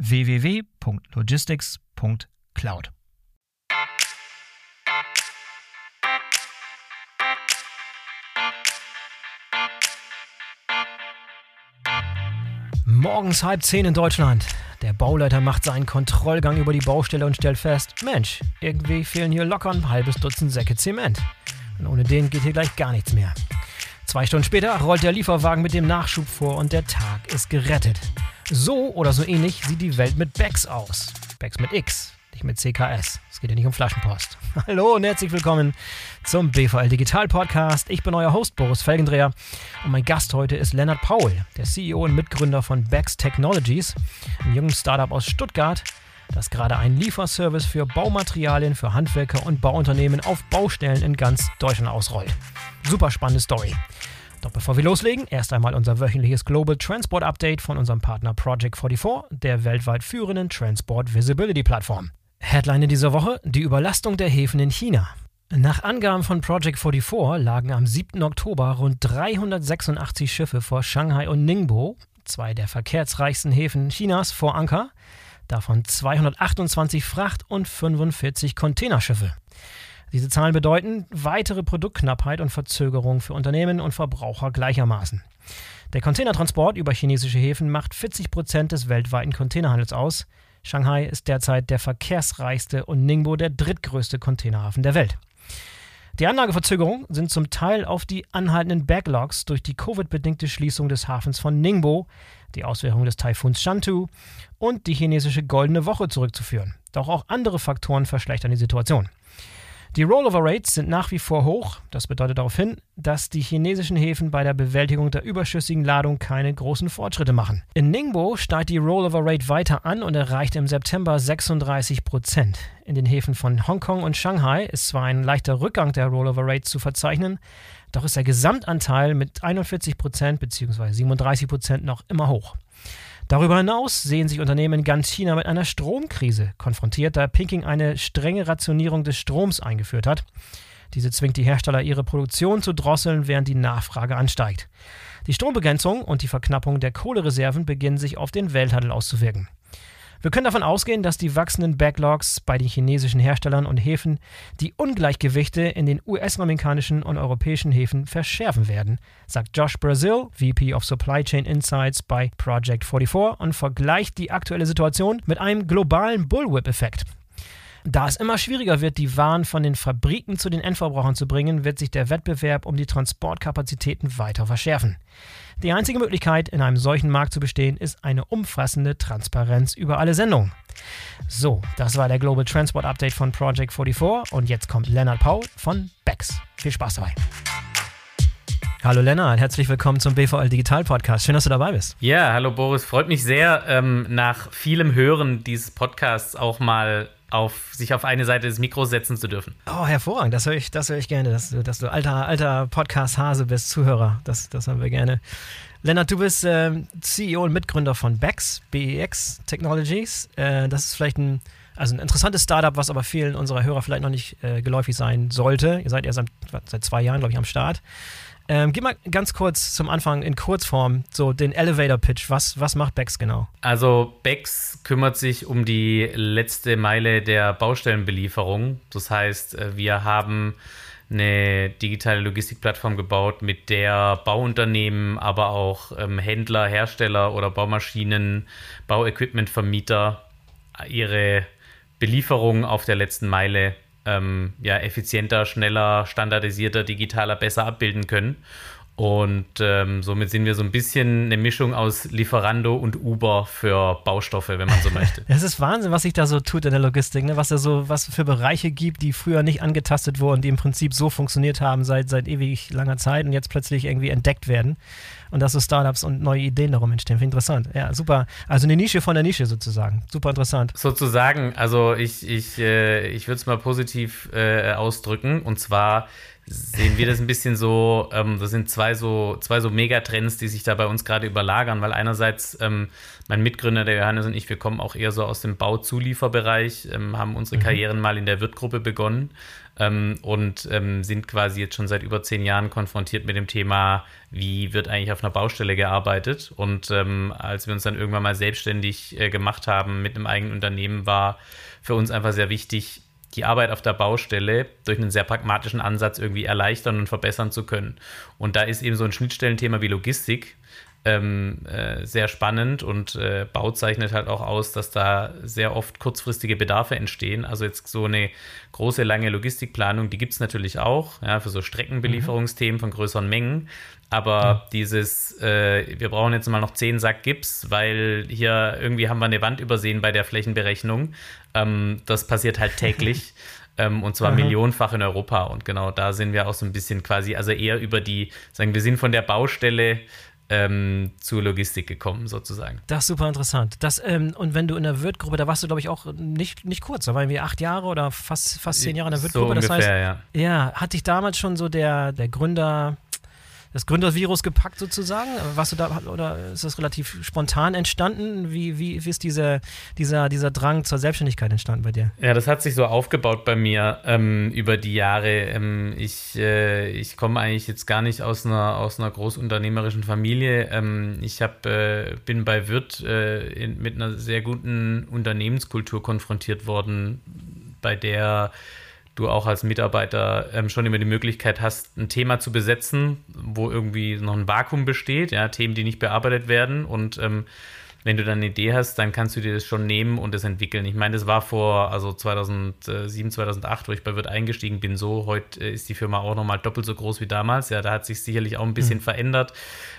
www.logistics.cloud. Morgens halb zehn in Deutschland. Der Bauleiter macht seinen Kontrollgang über die Baustelle und stellt fest, Mensch, irgendwie fehlen hier locker ein halbes Dutzend Säcke Zement. Und ohne den geht hier gleich gar nichts mehr. Zwei Stunden später rollt der Lieferwagen mit dem Nachschub vor und der Tag ist gerettet. So oder so ähnlich sieht die Welt mit Becks aus. Becks mit X, nicht mit CKS. Es geht ja nicht um Flaschenpost. Hallo und herzlich willkommen zum BVL Digital Podcast. Ich bin euer Host Boris Felgendreher und mein Gast heute ist Lennart Paul, der CEO und Mitgründer von Becks Technologies, einem jungen Startup aus Stuttgart, das gerade einen Lieferservice für Baumaterialien für Handwerker und Bauunternehmen auf Baustellen in ganz Deutschland ausrollt. Super spannende Story. Doch bevor wir loslegen, erst einmal unser wöchentliches Global Transport Update von unserem Partner Project 44, der weltweit führenden Transport Visibility Plattform. Headline dieser Woche: Die Überlastung der Häfen in China. Nach Angaben von Project 44 lagen am 7. Oktober rund 386 Schiffe vor Shanghai und Ningbo, zwei der verkehrsreichsten Häfen Chinas, vor Anker, davon 228 Fracht- und 45 Containerschiffe. Diese Zahlen bedeuten weitere Produktknappheit und Verzögerung für Unternehmen und Verbraucher gleichermaßen. Der Containertransport über chinesische Häfen macht 40 Prozent des weltweiten Containerhandels aus. Shanghai ist derzeit der verkehrsreichste und Ningbo der drittgrößte Containerhafen der Welt. Die Anlageverzögerungen sind zum Teil auf die anhaltenden Backlogs durch die Covid-bedingte Schließung des Hafens von Ningbo, die Auswirkungen des Taifuns Shantou und die chinesische Goldene Woche zurückzuführen. Doch auch andere Faktoren verschlechtern die Situation. Die Rollover Rates sind nach wie vor hoch. Das bedeutet darauf hin, dass die chinesischen Häfen bei der Bewältigung der überschüssigen Ladung keine großen Fortschritte machen. In Ningbo steigt die Rollover Rate weiter an und erreicht im September 36 Prozent. In den Häfen von Hongkong und Shanghai ist zwar ein leichter Rückgang der Rollover Rate zu verzeichnen, doch ist der Gesamtanteil mit 41 Prozent bzw. 37 Prozent noch immer hoch. Darüber hinaus sehen sich Unternehmen in ganz China mit einer Stromkrise konfrontiert, da Peking eine strenge Rationierung des Stroms eingeführt hat. Diese zwingt die Hersteller, ihre Produktion zu drosseln, während die Nachfrage ansteigt. Die Strombegrenzung und die Verknappung der Kohlereserven beginnen sich auf den Welthandel auszuwirken. Wir können davon ausgehen, dass die wachsenden Backlogs bei den chinesischen Herstellern und Häfen die Ungleichgewichte in den US-amerikanischen und europäischen Häfen verschärfen werden, sagt Josh Brazil, VP of Supply Chain Insights bei Project 44 und vergleicht die aktuelle Situation mit einem globalen Bullwhip-Effekt. Da es immer schwieriger wird, die Waren von den Fabriken zu den Endverbrauchern zu bringen, wird sich der Wettbewerb um die Transportkapazitäten weiter verschärfen. Die einzige Möglichkeit, in einem solchen Markt zu bestehen, ist eine umfassende Transparenz über alle Sendungen. So, das war der Global Transport Update von Project 44 und jetzt kommt Leonard Paul von Bex. Viel Spaß dabei. Hallo Lennart, herzlich willkommen zum BVL Digital Podcast. Schön, dass du dabei bist. Ja, hallo Boris, freut mich sehr, ähm, nach vielem Hören dieses Podcasts auch mal auf, sich auf eine Seite des Mikros setzen zu dürfen. Oh, hervorragend, das höre ich, das ich gerne, dass, dass du alter, alter Podcast-Hase bist, Zuhörer. Das, das haben wir gerne. Lennart, du bist äh, CEO und Mitgründer von BEX, BEX Technologies. Äh, das ist vielleicht ein, also ein interessantes Startup, was aber vielen unserer Hörer vielleicht noch nicht äh, geläufig sein sollte. Ihr seid erst seit, seit zwei Jahren, glaube ich, am Start. Ähm, gib mal ganz kurz zum Anfang in Kurzform so den Elevator Pitch. Was, was macht Bex genau? Also Bex kümmert sich um die letzte Meile der Baustellenbelieferung. Das heißt, äh, wir haben eine digitale Logistikplattform gebaut, mit der Bauunternehmen, aber auch ähm, Händler, Hersteller oder Baumaschinen, Bauequipmentvermieter ihre Belieferung auf der letzten Meile ähm, ja, effizienter, schneller, standardisierter, digitaler besser abbilden können. Und ähm, somit sind wir so ein bisschen eine Mischung aus Lieferando und Uber für Baustoffe, wenn man so möchte. Es ist Wahnsinn, was sich da so tut in der Logistik, ne? was da so, was für Bereiche gibt, die früher nicht angetastet wurden, die im Prinzip so funktioniert haben seit, seit ewig langer Zeit und jetzt plötzlich irgendwie entdeckt werden. Und dass so Startups und neue Ideen darum entstehen. Finde ich interessant. Ja, super. Also eine Nische von der Nische sozusagen. Super interessant. Sozusagen, also ich, ich, äh, ich würde es mal positiv äh, ausdrücken. Und zwar sehen wir das ein bisschen so, ähm, das sind zwei so, zwei so Megatrends, die sich da bei uns gerade überlagern, weil einerseits ähm, mein Mitgründer, der Johannes und ich, wir kommen auch eher so aus dem Bauzulieferbereich, ähm, haben unsere mhm. Karrieren mal in der Wirtgruppe begonnen ähm, und ähm, sind quasi jetzt schon seit über zehn Jahren konfrontiert mit dem Thema, wie wird eigentlich auf einer Baustelle gearbeitet. Und ähm, als wir uns dann irgendwann mal selbstständig äh, gemacht haben mit einem eigenen Unternehmen, war für uns einfach sehr wichtig, die Arbeit auf der Baustelle durch einen sehr pragmatischen Ansatz irgendwie erleichtern und verbessern zu können. Und da ist eben so ein Schnittstellenthema wie Logistik ähm, äh, sehr spannend und äh, Bau zeichnet halt auch aus, dass da sehr oft kurzfristige Bedarfe entstehen. Also jetzt so eine große, lange Logistikplanung, die gibt es natürlich auch, ja, für so Streckenbelieferungsthemen von größeren Mengen. Aber ja. dieses, äh, wir brauchen jetzt mal noch 10 Sack Gips, weil hier irgendwie haben wir eine Wand übersehen bei der Flächenberechnung. Ähm, das passiert halt täglich. ähm, und zwar Aha. millionenfach in Europa. Und genau da sind wir auch so ein bisschen quasi, also eher über die, sagen wir sind von der Baustelle ähm, zur Logistik gekommen, sozusagen. Das ist super interessant. Das, ähm, und wenn du in der Wirtgruppe, da warst du, glaube ich, auch nicht, nicht kurz, da waren wir acht Jahre oder fast, fast zehn Jahre in der Wirtgruppe. So ungefähr, das heißt, ja. Ja, hat dich damals schon so der, der Gründer das Gründervirus gepackt sozusagen? Warst du da oder ist das relativ spontan entstanden? Wie, wie, wie ist diese, dieser, dieser Drang zur Selbstständigkeit entstanden bei dir? Ja, das hat sich so aufgebaut bei mir ähm, über die Jahre. Ähm, ich äh, ich komme eigentlich jetzt gar nicht aus einer, aus einer großunternehmerischen Familie. Ähm, ich hab, äh, bin bei Wirt äh, in, mit einer sehr guten Unternehmenskultur konfrontiert worden, bei der du auch als Mitarbeiter ähm, schon immer die Möglichkeit hast, ein Thema zu besetzen, wo irgendwie noch ein Vakuum besteht, ja, Themen, die nicht bearbeitet werden. Und ähm, wenn du dann eine Idee hast, dann kannst du dir das schon nehmen und es entwickeln. Ich meine, das war vor also 2007, 2008, wo ich bei Wirt eingestiegen bin. So, heute ist die Firma auch nochmal doppelt so groß wie damals. Ja, da hat sich sicherlich auch ein bisschen mhm. verändert.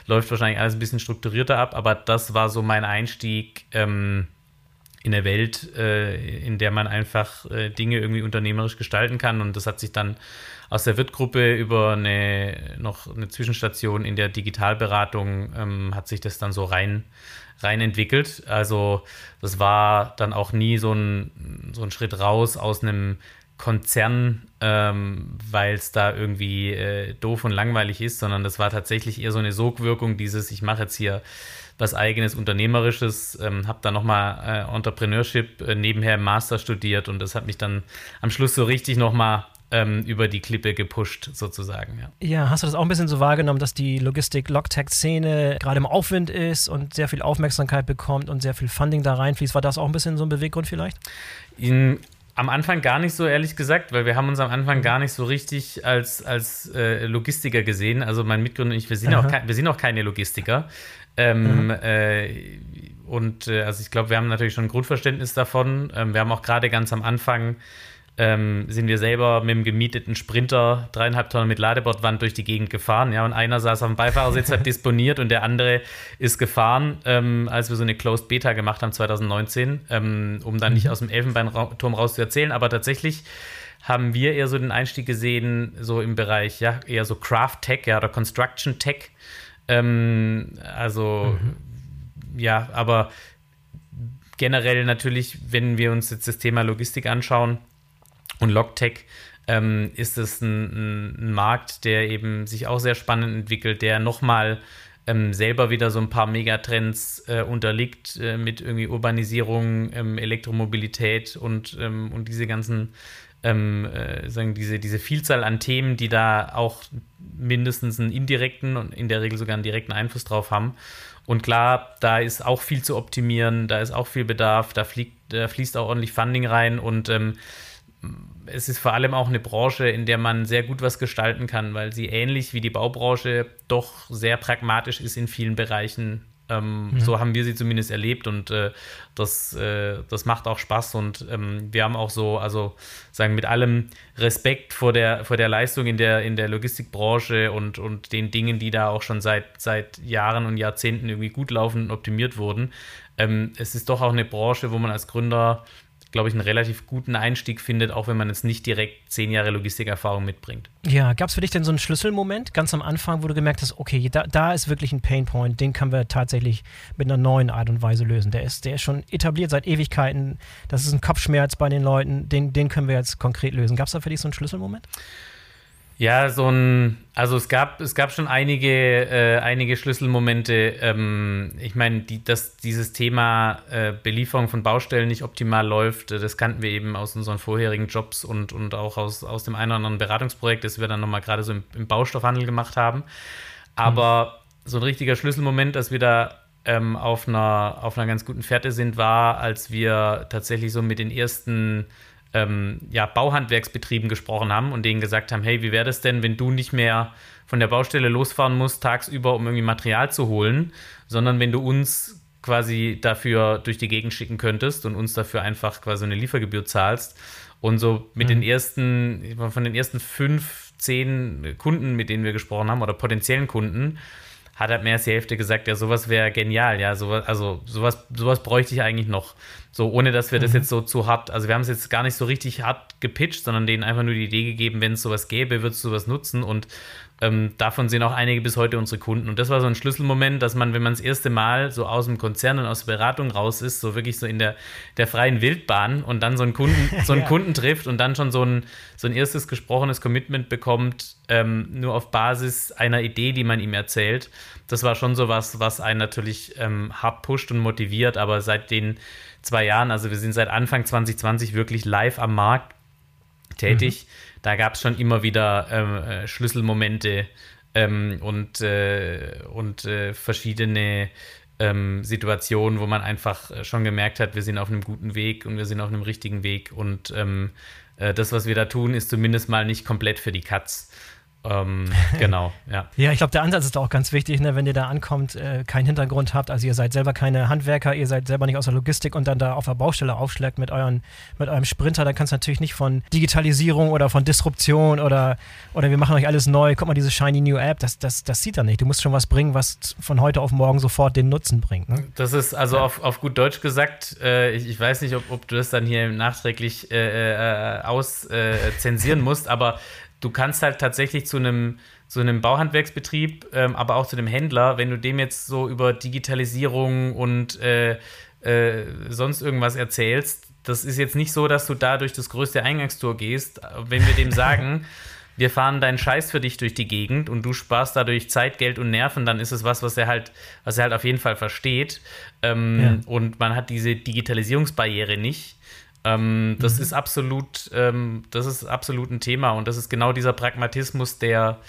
Läuft wahrscheinlich alles ein bisschen strukturierter ab, aber das war so mein Einstieg. Ähm, in der Welt, äh, in der man einfach äh, Dinge irgendwie unternehmerisch gestalten kann. Und das hat sich dann aus der Wirtgruppe über eine noch eine Zwischenstation in der Digitalberatung ähm, hat sich das dann so rein, rein entwickelt. Also das war dann auch nie so ein, so ein Schritt raus aus einem Konzern, ähm, weil es da irgendwie äh, doof und langweilig ist, sondern das war tatsächlich eher so eine Sogwirkung, dieses, ich mache jetzt hier was eigenes Unternehmerisches, ähm, habe dann nochmal äh, Entrepreneurship äh, nebenher im Master studiert und das hat mich dann am Schluss so richtig nochmal ähm, über die Klippe gepusht, sozusagen. Ja. ja, hast du das auch ein bisschen so wahrgenommen, dass die Logistik-Logtech-Szene gerade im Aufwind ist und sehr viel Aufmerksamkeit bekommt und sehr viel Funding da reinfließt? War das auch ein bisschen so ein Beweggrund vielleicht? In, am Anfang gar nicht so, ehrlich gesagt, weil wir haben uns am Anfang gar nicht so richtig als, als äh, Logistiker gesehen. Also mein Mitgründer und ich, wir sind, auch, wir sind auch keine Logistiker. Ähm, mhm. äh, und äh, also ich glaube, wir haben natürlich schon ein Grundverständnis davon. Ähm, wir haben auch gerade ganz am Anfang ähm, sind wir selber mit dem gemieteten Sprinter dreieinhalb Tonnen mit Ladebordwand durch die Gegend gefahren. Ja, und einer saß auf dem Beifahrersitz, hat disponiert und der andere ist gefahren, ähm, als wir so eine Closed Beta gemacht haben 2019, ähm, um dann nicht mhm. aus dem Elfenbeinturm raus zu erzählen. Aber tatsächlich haben wir eher so den Einstieg gesehen, so im Bereich, ja, eher so Craft Tech, ja, oder Construction Tech. Ähm, also, mhm. ja, aber generell natürlich, wenn wir uns jetzt das Thema Logistik anschauen und Logtech, ähm, ist es ein, ein, Markt, der eben sich auch sehr spannend entwickelt, der nochmal ähm, selber wieder so ein paar Megatrends äh, unterliegt äh, mit irgendwie Urbanisierung, ähm, Elektromobilität und, ähm, und diese ganzen, ähm, äh, sagen diese, diese Vielzahl an Themen, die da auch mindestens einen indirekten und in der Regel sogar einen direkten Einfluss drauf haben. Und klar, da ist auch viel zu optimieren, da ist auch viel Bedarf, da, fliegt, da fließt auch ordentlich Funding rein und ähm, es ist vor allem auch eine Branche, in der man sehr gut was gestalten kann, weil sie ähnlich wie die Baubranche doch sehr pragmatisch ist in vielen Bereichen. Ähm, mhm. So haben wir sie zumindest erlebt und äh, das, äh, das macht auch Spaß und ähm, wir haben auch so, also sagen mit allem Respekt vor der, vor der Leistung in der, in der Logistikbranche und, und den Dingen, die da auch schon seit, seit Jahren und Jahrzehnten irgendwie gut laufen und optimiert wurden. Ähm, es ist doch auch eine Branche, wo man als Gründer glaube ich, einen relativ guten Einstieg findet, auch wenn man jetzt nicht direkt zehn Jahre Logistikerfahrung mitbringt. Ja, gab es für dich denn so einen Schlüsselmoment ganz am Anfang, wo du gemerkt hast, okay, da, da ist wirklich ein Painpoint, den können wir tatsächlich mit einer neuen Art und Weise lösen. Der ist, der ist schon etabliert seit Ewigkeiten. Das ist ein Kopfschmerz bei den Leuten, den, den können wir jetzt konkret lösen. Gab es da für dich so einen Schlüsselmoment? Ja, so ein, also es gab, es gab schon einige, äh, einige Schlüsselmomente. Ähm, ich meine, die, dass dieses Thema äh, Belieferung von Baustellen nicht optimal läuft, äh, das kannten wir eben aus unseren vorherigen Jobs und, und auch aus, aus dem einen oder anderen Beratungsprojekt, das wir dann nochmal gerade so im, im, Baustoffhandel gemacht haben. Aber mhm. so ein richtiger Schlüsselmoment, dass wir da ähm, auf, einer, auf einer ganz guten Fährte sind, war, als wir tatsächlich so mit den ersten ähm, ja, Bauhandwerksbetrieben gesprochen haben und denen gesagt haben, hey, wie wäre das denn, wenn du nicht mehr von der Baustelle losfahren musst tagsüber, um irgendwie Material zu holen, sondern wenn du uns quasi dafür durch die Gegend schicken könntest und uns dafür einfach quasi eine Liefergebühr zahlst. Und so mit mhm. den ersten, von den ersten fünf, zehn Kunden, mit denen wir gesprochen haben, oder potenziellen Kunden, hat halt mehr als die Hälfte gesagt, ja, sowas wäre genial, ja, sowas, also sowas, sowas bräuchte ich eigentlich noch. So, ohne dass wir mhm. das jetzt so zu hart, also wir haben es jetzt gar nicht so richtig hart gepitcht, sondern denen einfach nur die Idee gegeben, wenn es sowas gäbe, würdest du sowas nutzen und ähm, davon sind auch einige bis heute unsere Kunden. Und das war so ein Schlüsselmoment, dass man, wenn man das erste Mal so aus dem Konzern und aus der Beratung raus ist, so wirklich so in der, der freien Wildbahn und dann so einen Kunden, so einen ja. Kunden trifft und dann schon so ein, so ein erstes gesprochenes Commitment bekommt, ähm, nur auf Basis einer Idee, die man ihm erzählt. Das war schon so was, was einen natürlich ähm, hart pusht und motiviert, aber seit den zwei Jahren, also wir sind seit Anfang 2020 wirklich live am Markt tätig. Mhm da gab es schon immer wieder ähm, äh, Schlüsselmomente ähm, und, äh, und äh, verschiedene ähm, Situationen, wo man einfach äh, schon gemerkt hat, wir sind auf einem guten Weg und wir sind auf einem richtigen Weg und ähm, äh, das, was wir da tun, ist zumindest mal nicht komplett für die Katz. Ähm, genau, ja. ja, ich glaube, der Ansatz ist auch ganz wichtig, ne, wenn ihr da ankommt, äh, keinen Hintergrund habt, also ihr seid selber keine Handwerker, ihr seid selber nicht aus der Logistik und dann da auf der Baustelle aufschlägt mit, euren, mit eurem Sprinter, dann kannst du natürlich nicht von Digitalisierung oder von Disruption oder, oder wir machen euch alles neu, guck mal, diese shiny new App, das, das, das sieht er nicht. Du musst schon was bringen, was von heute auf morgen sofort den Nutzen bringt. Ne? Das ist also ja. auf, auf gut Deutsch gesagt, äh, ich, ich, weiß nicht, ob, ob du das dann hier nachträglich äh, äh, auszensieren äh, musst, aber du kannst halt tatsächlich zu einem zu einem Bauhandwerksbetrieb, ähm, aber auch zu dem Händler, wenn du dem jetzt so über Digitalisierung und äh, äh, sonst irgendwas erzählst, das ist jetzt nicht so, dass du da durch das größte Eingangstor gehst. Wenn wir dem sagen, wir fahren deinen Scheiß für dich durch die Gegend und du sparst dadurch Zeit, Geld und Nerven, dann ist es was, was er halt, was er halt auf jeden Fall versteht. Ähm, ja. Und man hat diese Digitalisierungsbarriere nicht. Ähm, das mhm. ist absolut, ähm, das ist absolut ein Thema und das ist genau dieser Pragmatismus, der,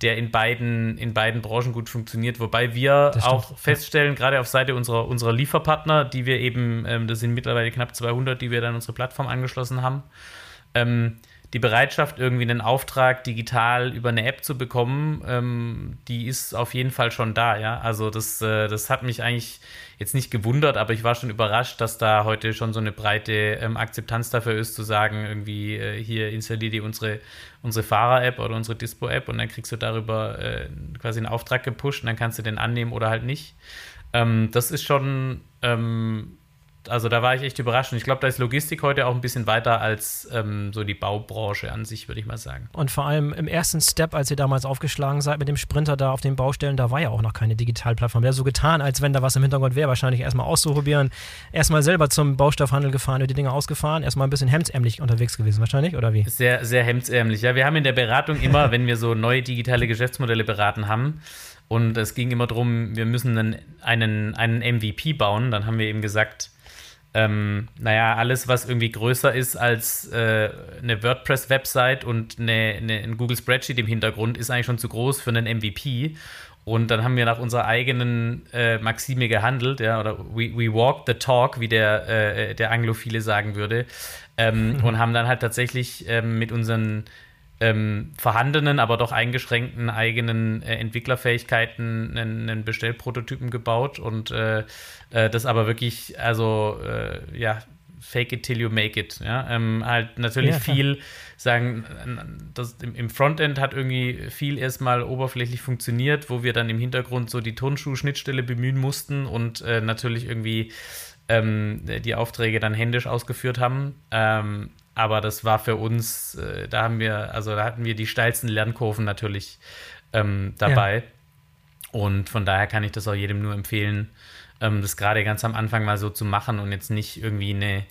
der in beiden, in beiden Branchen gut funktioniert. Wobei wir auch feststellen, gerade auf Seite unserer, unserer Lieferpartner, die wir eben, ähm, das sind mittlerweile knapp 200, die wir dann unsere Plattform angeschlossen haben, ähm, die Bereitschaft, irgendwie einen Auftrag digital über eine App zu bekommen, ähm, die ist auf jeden Fall schon da, ja. Also das, äh, das hat mich eigentlich jetzt nicht gewundert, aber ich war schon überrascht, dass da heute schon so eine breite ähm, Akzeptanz dafür ist, zu sagen, irgendwie äh, hier installier dir unsere, unsere Fahrer-App oder unsere Dispo-App und dann kriegst du darüber äh, quasi einen Auftrag gepusht und dann kannst du den annehmen oder halt nicht. Ähm, das ist schon, ähm, also da war ich echt überrascht. Und ich glaube, da ist Logistik heute auch ein bisschen weiter als ähm, so die Baubranche an sich, würde ich mal sagen. Und vor allem im ersten Step, als ihr damals aufgeschlagen seid mit dem Sprinter da auf den Baustellen, da war ja auch noch keine Digitalplattform. Wäre so getan, als wenn da was im Hintergrund wäre, wahrscheinlich erstmal auszuprobieren, erstmal selber zum Baustoffhandel gefahren, die Dinge ausgefahren, erstmal ein bisschen hemdsärmlich unterwegs gewesen, wahrscheinlich, oder wie? Sehr, sehr hemdsärmlich. Ja, wir haben in der Beratung immer, wenn wir so neue digitale Geschäftsmodelle beraten haben, und es ging immer darum, wir müssen einen, einen, einen MVP bauen. Dann haben wir eben gesagt, ähm, naja, alles, was irgendwie größer ist als äh, eine WordPress-Website und eine, eine, ein Google Spreadsheet im Hintergrund, ist eigentlich schon zu groß für einen MVP. Und dann haben wir nach unserer eigenen äh, Maxime gehandelt, ja, oder we, we walk the talk, wie der, äh, der Anglophile sagen würde, ähm, mhm. und haben dann halt tatsächlich ähm, mit unseren ähm, vorhandenen, aber doch eingeschränkten eigenen äh, Entwicklerfähigkeiten einen, einen, Bestellprototypen gebaut und äh, äh, das aber wirklich, also äh, ja, fake it till you make it. Ja? Ähm, halt natürlich ja, viel sagen, das im, im, Frontend hat irgendwie viel erstmal oberflächlich funktioniert, wo wir dann im Hintergrund so die Turnschuh-Schnittstelle bemühen mussten und äh, natürlich irgendwie ähm, die Aufträge dann händisch ausgeführt haben. Ähm, aber das war für uns, äh, da haben wir, also da hatten wir die steilsten Lernkurven natürlich ähm, dabei. Ja. Und von daher kann ich das auch jedem nur empfehlen, ähm, das gerade ganz am Anfang mal so zu machen und jetzt nicht irgendwie eine,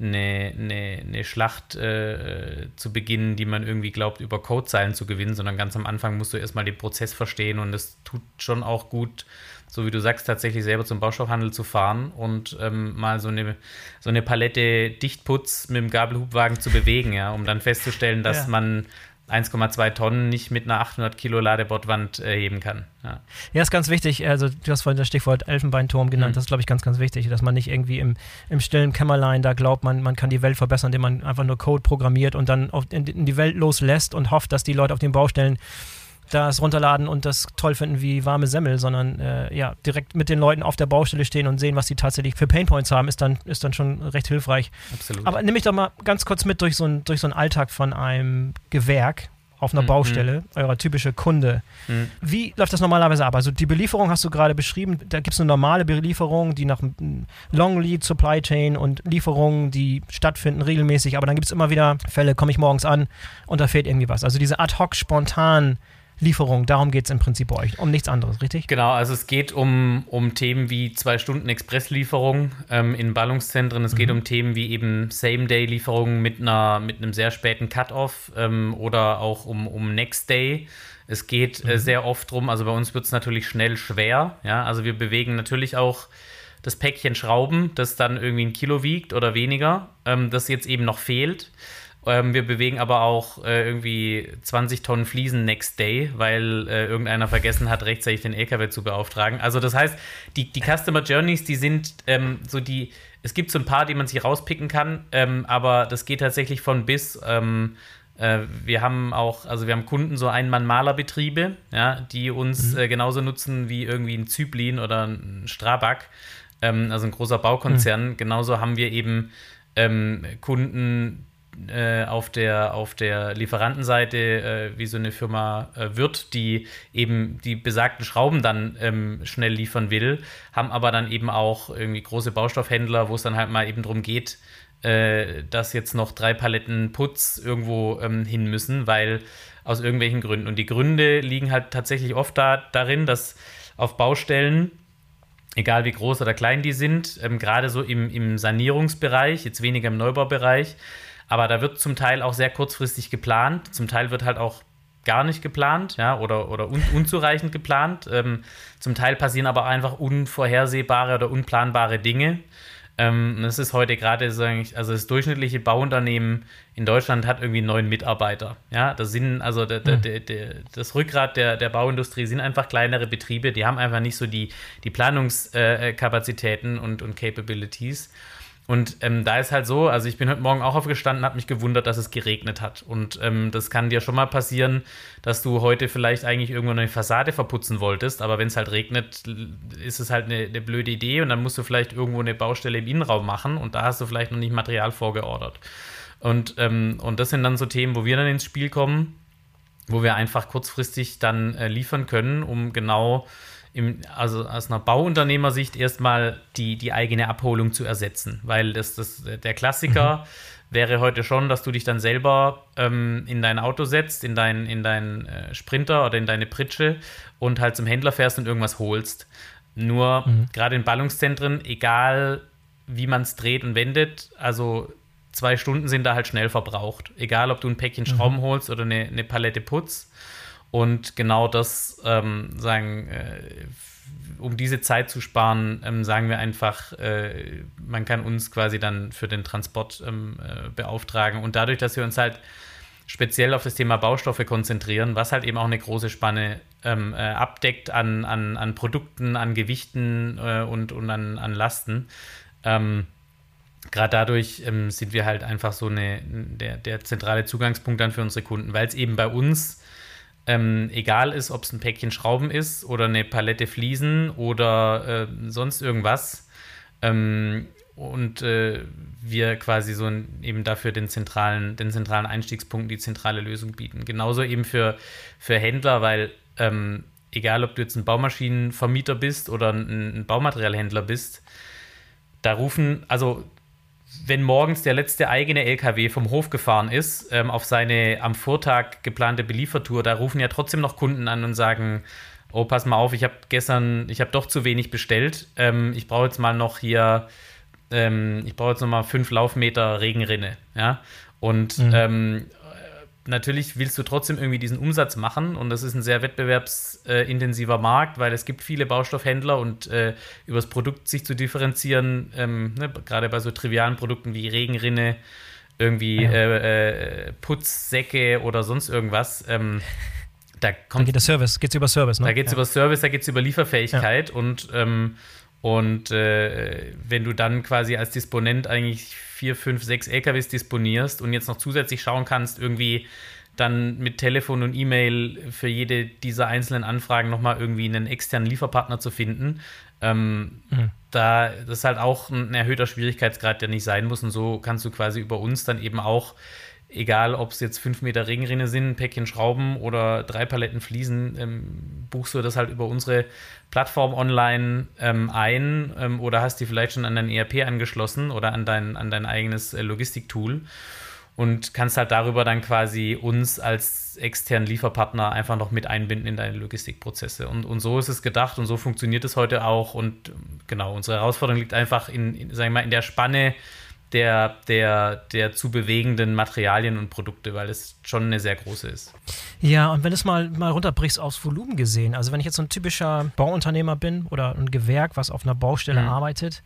eine, eine, eine Schlacht äh, zu beginnen, die man irgendwie glaubt, über Codezeilen zu gewinnen, sondern ganz am Anfang musst du erstmal den Prozess verstehen und es tut schon auch gut, so wie du sagst, tatsächlich selber zum Baustoffhandel zu fahren und ähm, mal so eine, so eine Palette Dichtputz mit dem Gabelhubwagen zu bewegen, ja, um dann festzustellen, dass ja. man 1,2 Tonnen nicht mit einer 800 Kilo Ladebordwand äh, heben kann. Ja. ja, ist ganz wichtig. Also, du hast vorhin das Stichwort Elfenbeinturm genannt. Mhm. Das ist, glaube ich, ganz, ganz wichtig, dass man nicht irgendwie im, im stillen Kämmerlein da glaubt, man, man kann die Welt verbessern, indem man einfach nur Code programmiert und dann auf, in, in die Welt loslässt und hofft, dass die Leute auf den Baustellen das runterladen und das toll finden wie warme Semmel, sondern äh, ja, direkt mit den Leuten auf der Baustelle stehen und sehen, was sie tatsächlich für Painpoints haben, ist dann, ist dann schon recht hilfreich. Absolut. Aber nimm mich doch mal ganz kurz mit durch so, ein, durch so einen Alltag von einem Gewerk auf einer mhm. Baustelle, eurer typische Kunde. Mhm. Wie läuft das normalerweise ab? Also die Belieferung hast du gerade beschrieben, da gibt es eine normale Belieferung, die nach Long Lead Supply Chain und Lieferungen, die stattfinden regelmäßig, aber dann gibt es immer wieder Fälle, komme ich morgens an und da fehlt irgendwie was. Also diese ad hoc spontan Lieferung. Darum geht es im Prinzip bei euch, um nichts anderes, richtig? Genau, also es geht um, um Themen wie zwei Stunden Expresslieferung ähm, in Ballungszentren. Es mhm. geht um Themen wie eben Same-Day-Lieferungen mit, mit einem sehr späten Cut-Off ähm, oder auch um, um Next Day. Es geht äh, mhm. sehr oft drum, also bei uns wird es natürlich schnell schwer. Ja? Also wir bewegen natürlich auch das Päckchen Schrauben, das dann irgendwie ein Kilo wiegt oder weniger, ähm, das jetzt eben noch fehlt. Ähm, wir bewegen aber auch äh, irgendwie 20 Tonnen Fliesen next day, weil äh, irgendeiner vergessen hat, rechtzeitig den LKW zu beauftragen. Also das heißt, die, die Customer Journeys, die sind ähm, so die, es gibt so ein paar, die man sich rauspicken kann, ähm, aber das geht tatsächlich von bis. Ähm, äh, wir haben auch, also wir haben Kunden, so Ein-Mann-Malerbetriebe, ja, die uns mhm. Äh, genauso nutzen wie irgendwie ein Zyplin oder ein Strabag, ähm, also ein großer Baukonzern. Mhm. Genauso haben wir eben ähm, Kunden, äh, auf, der, auf der Lieferantenseite, äh, wie so eine Firma äh, wird, die eben die besagten Schrauben dann ähm, schnell liefern will, haben aber dann eben auch irgendwie große Baustoffhändler, wo es dann halt mal eben darum geht, äh, dass jetzt noch drei Paletten Putz irgendwo ähm, hin müssen, weil aus irgendwelchen Gründen. Und die Gründe liegen halt tatsächlich oft da, darin, dass auf Baustellen egal wie groß oder klein die sind, ähm, gerade so im, im Sanierungsbereich, jetzt weniger im Neubaubereich, aber da wird zum Teil auch sehr kurzfristig geplant. Zum Teil wird halt auch gar nicht geplant, ja, oder, oder un unzureichend geplant. Ähm, zum Teil passieren aber einfach unvorhersehbare oder unplanbare Dinge. Ähm, das ist heute gerade so also das durchschnittliche Bauunternehmen in Deutschland hat irgendwie neun Mitarbeiter. Ja, das sind also der, der, hm. der, das Rückgrat der, der Bauindustrie sind einfach kleinere Betriebe, die haben einfach nicht so die, die Planungskapazitäten und, und Capabilities. Und ähm, da ist halt so, also ich bin heute Morgen auch aufgestanden, habe mich gewundert, dass es geregnet hat. Und ähm, das kann dir schon mal passieren, dass du heute vielleicht eigentlich irgendwo eine Fassade verputzen wolltest, aber wenn es halt regnet, ist es halt eine, eine, blöde Idee und dann musst du vielleicht irgendwo eine Baustelle im Innenraum machen und da hast du vielleicht noch nicht Material vorgeordert. Und, ähm, und das sind dann so Themen, wo wir dann ins Spiel kommen, wo wir einfach kurzfristig dann äh, liefern können, um genau im, also aus einer Bauunternehmersicht erstmal die, die eigene Abholung zu ersetzen. Weil das, das, der Klassiker mhm. wäre heute schon, dass du dich dann selber ähm, in dein Auto setzt, in deinen in dein, äh, Sprinter oder in deine Pritsche und halt zum Händler fährst und irgendwas holst. Nur mhm. gerade in Ballungszentren, egal wie man es dreht und wendet, also zwei Stunden sind da halt schnell verbraucht. Egal, ob du ein Päckchen mhm. Schrauben holst oder eine, eine Palette Putz. Und genau das ähm, sagen, äh, um diese Zeit zu sparen, ähm, sagen wir einfach, äh, man kann uns quasi dann für den Transport ähm, äh, beauftragen. Und dadurch, dass wir uns halt speziell auf das Thema Baustoffe konzentrieren, was halt eben auch eine große Spanne ähm, äh, abdeckt an, an, an Produkten, an Gewichten äh, und, und an, an Lasten. Ähm, Gerade dadurch ähm, sind wir halt einfach so eine, der, der zentrale Zugangspunkt dann für unsere Kunden, weil es eben bei uns ähm, egal ist, ob es ein Päckchen Schrauben ist oder eine Palette Fliesen oder äh, sonst irgendwas. Ähm, und äh, wir quasi so eben dafür den zentralen, den zentralen Einstiegspunkt, die zentrale Lösung bieten. Genauso eben für, für Händler, weil ähm, egal ob du jetzt ein Baumaschinenvermieter bist oder ein, ein Baumaterialhändler bist, da rufen, also wenn morgens der letzte eigene LKW vom Hof gefahren ist, ähm, auf seine am Vortag geplante Beliefertour, da rufen ja trotzdem noch Kunden an und sagen, oh, pass mal auf, ich habe gestern, ich habe doch zu wenig bestellt. Ähm, ich brauche jetzt mal noch hier, ähm, ich brauche jetzt noch mal fünf Laufmeter Regenrinne, ja. Und mhm. Natürlich willst du trotzdem irgendwie diesen Umsatz machen und das ist ein sehr wettbewerbsintensiver Markt, weil es gibt viele Baustoffhändler und äh, über das Produkt sich zu differenzieren, ähm, ne, gerade bei so trivialen Produkten wie Regenrinne, irgendwie ja. äh, äh, Putzsäcke oder sonst irgendwas. Ähm, da, kommt, da geht der Service, geht es über Service, ne? Da geht es ja. über Service, da geht es über Lieferfähigkeit ja. und, ähm, und äh, wenn du dann quasi als Disponent eigentlich vier, fünf, sechs LKWs disponierst und jetzt noch zusätzlich schauen kannst, irgendwie dann mit Telefon und E-Mail für jede dieser einzelnen Anfragen nochmal irgendwie einen externen Lieferpartner zu finden, ähm, mhm. da das ist halt auch ein erhöhter Schwierigkeitsgrad, der nicht sein muss. Und so kannst du quasi über uns dann eben auch egal ob es jetzt fünf Meter Regenrinne sind, ein Päckchen Schrauben oder drei Paletten Fliesen, ähm, buchst du das halt über unsere Plattform online ähm, ein ähm, oder hast die vielleicht schon an dein ERP angeschlossen oder an dein, an dein eigenes äh, Logistiktool und kannst halt darüber dann quasi uns als externen Lieferpartner einfach noch mit einbinden in deine Logistikprozesse. Und, und so ist es gedacht und so funktioniert es heute auch. Und genau, unsere Herausforderung liegt einfach in, in sagen wir mal, in der Spanne der, der, der zu bewegenden Materialien und Produkte, weil es schon eine sehr große ist. Ja, und wenn du es mal, mal runterbrichst aufs Volumen gesehen, also wenn ich jetzt so ein typischer Bauunternehmer bin oder ein Gewerk, was auf einer Baustelle mhm. arbeitet,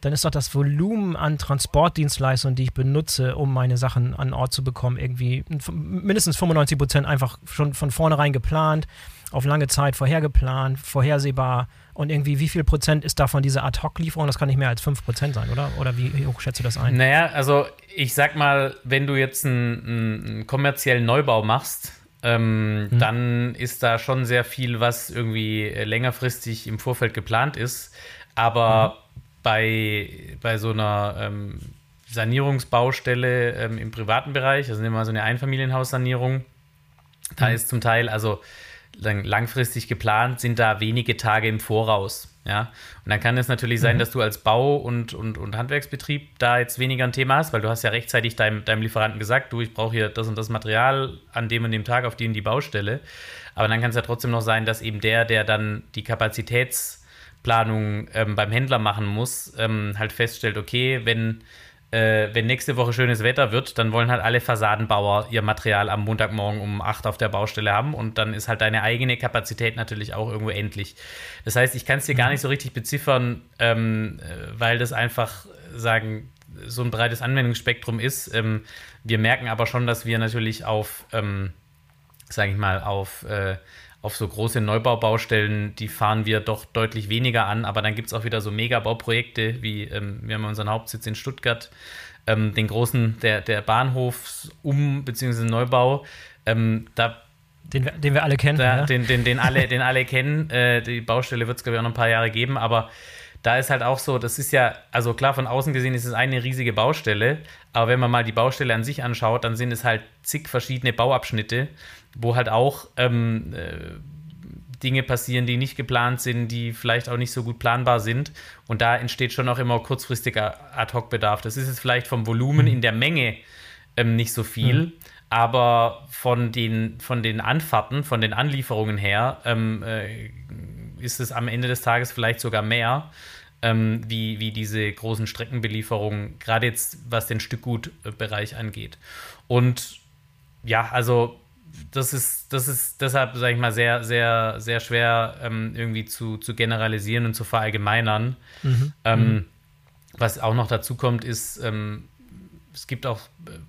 dann ist doch das Volumen an Transportdienstleistungen, die ich benutze, um meine Sachen an Ort zu bekommen, irgendwie mindestens 95 Prozent einfach schon von vornherein geplant, auf lange Zeit vorhergeplant, vorhersehbar und irgendwie, wie viel Prozent ist davon diese Ad-Hoc-Lieferung? Das kann nicht mehr als 5 Prozent sein, oder? Oder wie hoch schätzt du das ein? Naja, also ich sag mal, wenn du jetzt einen, einen kommerziellen Neubau machst, ähm, mhm. dann ist da schon sehr viel, was irgendwie längerfristig im Vorfeld geplant ist. Aber mhm. bei, bei so einer ähm, Sanierungsbaustelle ähm, im privaten Bereich, also nehmen wir mal so eine Einfamilienhaussanierung, da mhm. ist zum Teil, also langfristig geplant, sind da wenige Tage im Voraus. Ja, und dann kann es natürlich sein, mhm. dass du als Bau- und, und, und Handwerksbetrieb da jetzt weniger ein Thema hast, weil du hast ja rechtzeitig deinem, deinem Lieferanten gesagt, du, ich brauche hier das und das Material an dem und dem Tag auf die und die Baustelle. Aber dann kann es ja trotzdem noch sein, dass eben der, der dann die Kapazitätsplanung ähm, beim Händler machen muss, ähm, halt feststellt, okay, wenn äh, wenn nächste Woche schönes Wetter wird, dann wollen halt alle Fassadenbauer ihr Material am Montagmorgen um 8 auf der Baustelle haben und dann ist halt deine eigene Kapazität natürlich auch irgendwo endlich. Das heißt, ich kann es dir gar mhm. nicht so richtig beziffern, ähm, äh, weil das einfach sagen, so ein breites Anwendungsspektrum ist. Ähm, wir merken aber schon, dass wir natürlich auf, ähm, sage ich mal, auf äh, auf so große Neubaubaustellen, die fahren wir doch deutlich weniger an, aber dann gibt es auch wieder so Megabauprojekte, wie ähm, wir haben unseren Hauptsitz in Stuttgart, ähm, den großen, der, der Bahnhofsum- bzw. Neubau, ähm, da den, den, wir alle kennen. Da, ja. den, den, den, alle, den alle kennen. Äh, die Baustelle wird es, glaube ich, auch noch ein paar Jahre geben, aber da ist halt auch so, das ist ja, also klar, von außen gesehen ist es eine riesige Baustelle, aber wenn man mal die Baustelle an sich anschaut, dann sind es halt zig verschiedene Bauabschnitte, wo halt auch ähm, äh, Dinge passieren, die nicht geplant sind, die vielleicht auch nicht so gut planbar sind. Und da entsteht schon auch immer kurzfristiger Ad-Hoc-Bedarf. Das ist jetzt vielleicht vom Volumen mhm. in der Menge ähm, nicht so viel, mhm. aber von den, von den Anfahrten, von den Anlieferungen her, ähm, äh, ist es am Ende des Tages vielleicht sogar mehr. Ähm, wie, wie diese großen Streckenbelieferungen, gerade jetzt was den Stückgutbereich angeht. Und ja, also das ist, das ist deshalb, sage ich mal, sehr, sehr, sehr schwer ähm, irgendwie zu, zu generalisieren und zu verallgemeinern. Mhm. Ähm, mhm. was auch noch dazu kommt, ist, ähm, es gibt auch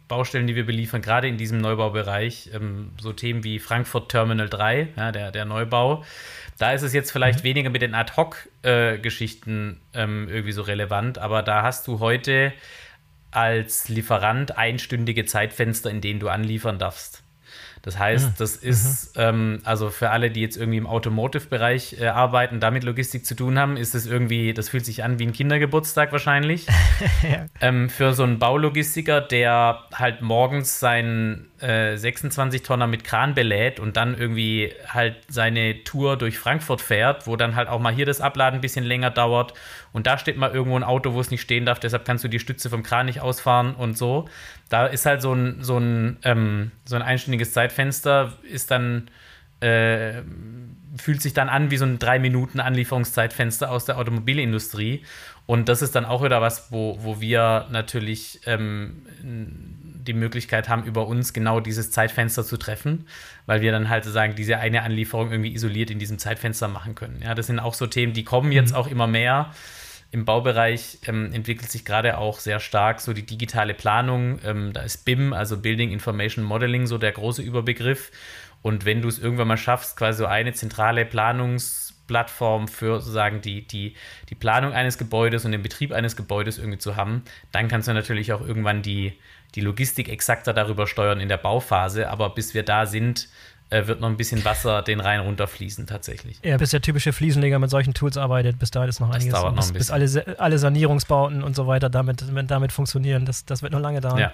Baustellen, die wir beliefern, gerade in diesem Neubaubereich, ähm, so Themen wie Frankfurt Terminal 3, ja, der, der Neubau. Da ist es jetzt vielleicht mhm. weniger mit den Ad-Hoc-Geschichten äh, irgendwie so relevant, aber da hast du heute als Lieferant einstündige Zeitfenster, in denen du anliefern darfst. Das heißt, mhm. das ist, ähm, also für alle, die jetzt irgendwie im Automotive-Bereich äh, arbeiten, damit Logistik zu tun haben, ist es irgendwie, das fühlt sich an wie ein Kindergeburtstag wahrscheinlich. ja. ähm, für so einen Baulogistiker, der halt morgens seinen äh, 26-Tonner mit Kran belädt und dann irgendwie halt seine Tour durch Frankfurt fährt, wo dann halt auch mal hier das Abladen ein bisschen länger dauert und da steht mal irgendwo ein Auto, wo es nicht stehen darf, deshalb kannst du die Stütze vom Kran nicht ausfahren und so. Da ist halt so ein, so ein, ähm, so ein einstündiges Zeitfenster, ist dann, äh, fühlt sich dann an wie so ein drei Minuten Anlieferungszeitfenster aus der Automobilindustrie. Und das ist dann auch wieder was, wo, wo wir natürlich ähm, die Möglichkeit haben, über uns genau dieses Zeitfenster zu treffen, weil wir dann halt sozusagen diese eine Anlieferung irgendwie isoliert in diesem Zeitfenster machen können. Ja, das sind auch so Themen, die kommen jetzt mhm. auch immer mehr. Im Baubereich ähm, entwickelt sich gerade auch sehr stark so die digitale Planung. Ähm, da ist BIM, also Building Information Modeling, so der große Überbegriff. Und wenn du es irgendwann mal schaffst, quasi so eine zentrale Planungsplattform für sozusagen die, die, die Planung eines Gebäudes und den Betrieb eines Gebäudes irgendwie zu haben, dann kannst du natürlich auch irgendwann die, die Logistik exakter darüber steuern in der Bauphase. Aber bis wir da sind, äh, wird noch ein bisschen Wasser den Rhein runterfließen tatsächlich. Ja, bis der typische Fliesenleger mit solchen Tools arbeitet, bis dahin ist noch das einiges. Dauert noch ein bis, bis alle, alle Sanierungsbauten und so weiter damit, damit funktionieren, das, das wird noch lange dauern. Ja.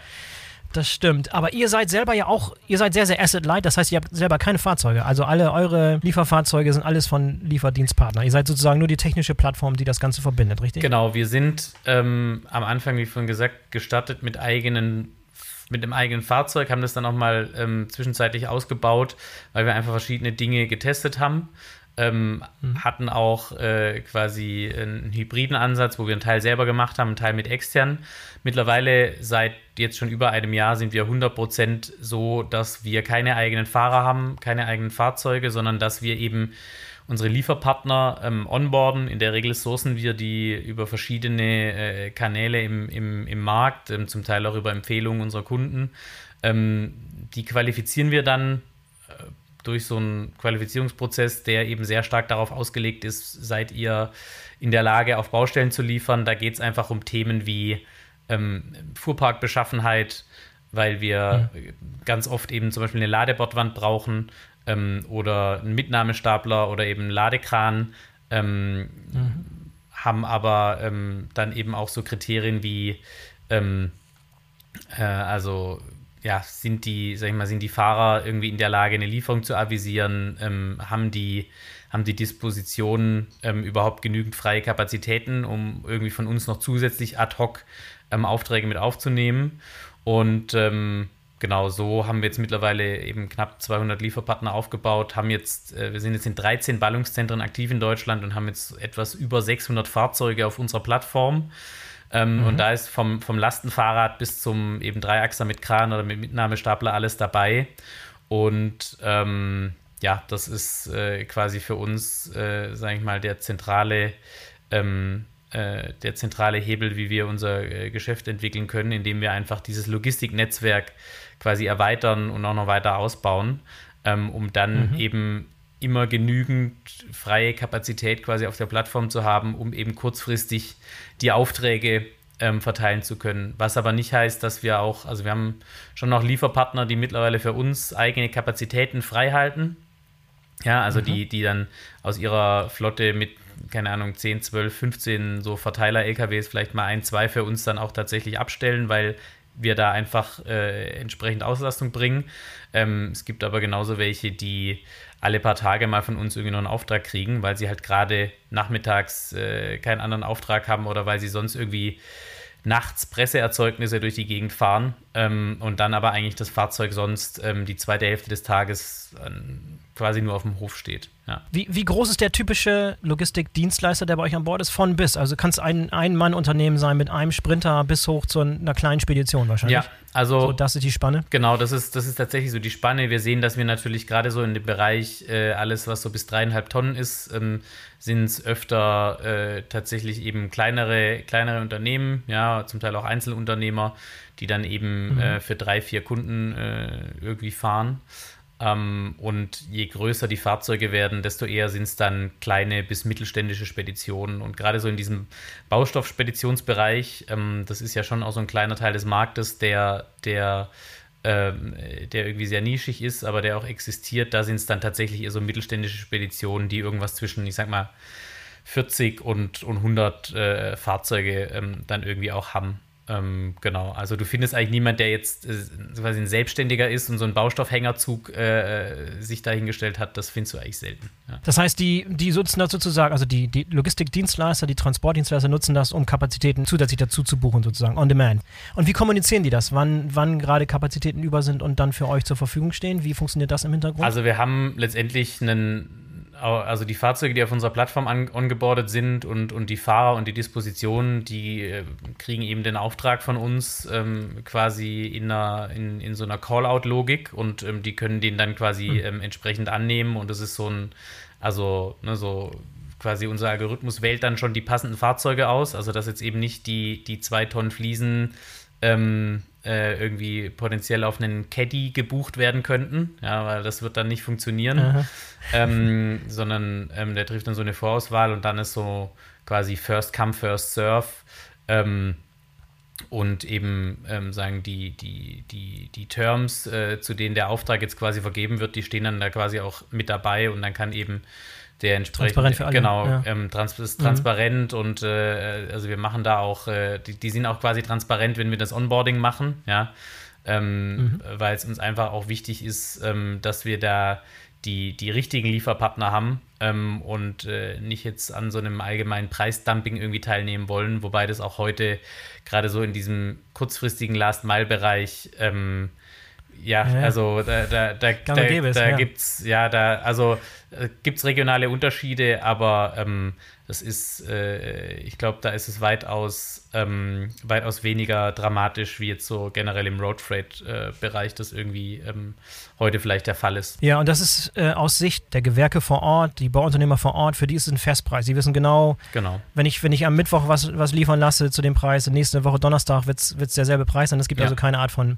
Das stimmt. Aber ihr seid selber ja auch, ihr seid sehr, sehr asset-light. Das heißt, ihr habt selber keine Fahrzeuge. Also alle eure Lieferfahrzeuge sind alles von Lieferdienstpartner. Ihr seid sozusagen nur die technische Plattform, die das Ganze verbindet, richtig? Genau, wir sind ähm, am Anfang, wie vorhin gesagt, gestartet mit eigenen mit einem eigenen Fahrzeug, haben das dann auch mal ähm, zwischenzeitlich ausgebaut, weil wir einfach verschiedene Dinge getestet haben. Ähm, mhm. Hatten auch äh, quasi einen hybriden Ansatz, wo wir einen Teil selber gemacht haben, einen Teil mit extern. Mittlerweile seit jetzt schon über einem Jahr sind wir 100% so, dass wir keine eigenen Fahrer haben, keine eigenen Fahrzeuge, sondern dass wir eben unsere Lieferpartner ähm, onboarden. In der Regel sourcen wir die über verschiedene äh, Kanäle im, im, im Markt, ähm, zum Teil auch über Empfehlungen unserer Kunden. Ähm, die qualifizieren wir dann äh, durch so einen Qualifizierungsprozess, der eben sehr stark darauf ausgelegt ist, seid ihr in der Lage, auf Baustellen zu liefern. Da geht es einfach um Themen wie ähm, Fuhrparkbeschaffenheit, weil wir mhm. ganz oft eben zum Beispiel eine Ladebordwand brauchen ähm, oder einen Mitnahmestapler oder eben einen Ladekran, ähm, mhm. haben aber ähm, dann eben auch so Kriterien wie, ähm, äh, also ja, sind die, sag ich mal, sind die Fahrer irgendwie in der Lage, eine Lieferung zu avisieren? Ähm, haben die haben die Dispositionen ähm, überhaupt genügend freie Kapazitäten, um irgendwie von uns noch zusätzlich ad hoc Aufträge mit aufzunehmen. Und ähm, genau so haben wir jetzt mittlerweile eben knapp 200 Lieferpartner aufgebaut, haben jetzt, äh, wir sind jetzt in 13 Ballungszentren aktiv in Deutschland und haben jetzt etwas über 600 Fahrzeuge auf unserer Plattform. Ähm, mhm. Und da ist vom, vom Lastenfahrrad bis zum eben Dreiachser mit Kran oder mit Mitnahmestapler alles dabei. Und ähm, ja, das ist äh, quasi für uns, äh, sage ich mal, der zentrale ähm, äh, der zentrale Hebel, wie wir unser äh, Geschäft entwickeln können, indem wir einfach dieses Logistiknetzwerk quasi erweitern und auch noch weiter ausbauen, ähm, um dann mhm. eben immer genügend freie Kapazität quasi auf der Plattform zu haben, um eben kurzfristig die Aufträge ähm, verteilen zu können. Was aber nicht heißt, dass wir auch, also wir haben schon noch Lieferpartner, die mittlerweile für uns eigene Kapazitäten frei halten. Ja, also mhm. die, die dann aus ihrer Flotte mit keine Ahnung, 10, 12, 15 so Verteiler-LKWs vielleicht mal ein, zwei für uns dann auch tatsächlich abstellen, weil wir da einfach äh, entsprechend Auslastung bringen. Ähm, es gibt aber genauso welche, die alle paar Tage mal von uns irgendwie noch einen Auftrag kriegen, weil sie halt gerade nachmittags äh, keinen anderen Auftrag haben oder weil sie sonst irgendwie nachts Presseerzeugnisse durch die Gegend fahren ähm, und dann aber eigentlich das Fahrzeug sonst ähm, die zweite Hälfte des Tages äh, quasi nur auf dem Hof steht. Ja. Wie, wie groß ist der typische Logistikdienstleister, der bei euch an Bord ist? Von bis. Also kann es ein Ein-Mann-Unternehmen sein mit einem Sprinter bis hoch zu einer kleinen Spedition wahrscheinlich. Ja, also. So, das ist die Spanne. Genau, das ist, das ist tatsächlich so die Spanne. Wir sehen, dass wir natürlich gerade so in dem Bereich äh, alles, was so bis dreieinhalb Tonnen ist, ähm, sind es öfter äh, tatsächlich eben kleinere, kleinere Unternehmen, ja, zum Teil auch Einzelunternehmer, die dann eben mhm. äh, für drei, vier Kunden äh, irgendwie fahren. Ähm, und je größer die Fahrzeuge werden, desto eher sind es dann kleine bis mittelständische Speditionen. Und gerade so in diesem Baustoffspeditionsbereich, ähm, das ist ja schon auch so ein kleiner Teil des Marktes, der, der, ähm, der irgendwie sehr nischig ist, aber der auch existiert. Da sind es dann tatsächlich eher so mittelständische Speditionen, die irgendwas zwischen, ich sag mal, 40 und, und 100 äh, Fahrzeuge ähm, dann irgendwie auch haben. Ähm, genau, also du findest eigentlich niemand, der jetzt äh, quasi ein Selbstständiger ist und so einen Baustoffhängerzug äh, sich dahingestellt hat, das findest du eigentlich selten. Ja. Das heißt, die, die nutzen das sozusagen, also die, die Logistikdienstleister, die Transportdienstleister nutzen das, um Kapazitäten zusätzlich dazu zu buchen, sozusagen, on demand. Und wie kommunizieren die das? Wann, wann gerade Kapazitäten über sind und dann für euch zur Verfügung stehen? Wie funktioniert das im Hintergrund? Also wir haben letztendlich einen also die Fahrzeuge, die auf unserer Plattform ongeboardet sind und, und die Fahrer und die Dispositionen, die äh, kriegen eben den Auftrag von uns ähm, quasi in, einer, in, in so einer Call-out-Logik und ähm, die können den dann quasi mhm. ähm, entsprechend annehmen und das ist so ein, also ne, so quasi unser Algorithmus wählt dann schon die passenden Fahrzeuge aus, also dass jetzt eben nicht die, die zwei Tonnen Fliesen ähm, äh, irgendwie potenziell auf einen Caddy gebucht werden könnten, ja, weil das wird dann nicht funktionieren, ähm, sondern ähm, der trifft dann so eine Vorauswahl und dann ist so quasi First Come, First Serve. Ähm, und eben ähm, sagen die, die, die, die Terms, äh, zu denen der Auftrag jetzt quasi vergeben wird, die stehen dann da quasi auch mit dabei und dann kann eben der entsprechend transparent für alle. genau ja. ähm, trans ist transparent mhm. und äh, also wir machen da auch äh, die, die sind auch quasi transparent, wenn wir das Onboarding machen, ja, ähm, mhm. weil es uns einfach auch wichtig ist, ähm, dass wir da die, die richtigen Lieferpartner haben ähm, und äh, nicht jetzt an so einem allgemeinen Preisdumping irgendwie teilnehmen wollen, wobei das auch heute gerade so in diesem kurzfristigen Last-Mile-Bereich ähm, ja, also da, da, da, da, da ja. gibt's, ja, da, also äh, gibt's regionale Unterschiede, aber ähm, das ist, äh, ich glaube, da ist es weitaus, ähm, weitaus weniger dramatisch, wie jetzt so generell im Road Freight-Bereich äh, das irgendwie ähm, heute vielleicht der Fall ist. Ja, und das ist äh, aus Sicht der Gewerke vor Ort, die Bauunternehmer vor Ort, für die ist es ein Festpreis. Sie wissen genau, genau. wenn ich, wenn ich am Mittwoch was, was liefern lasse zu dem Preis, nächste Woche Donnerstag wird es derselbe Preis sein. Es gibt ja. also keine Art von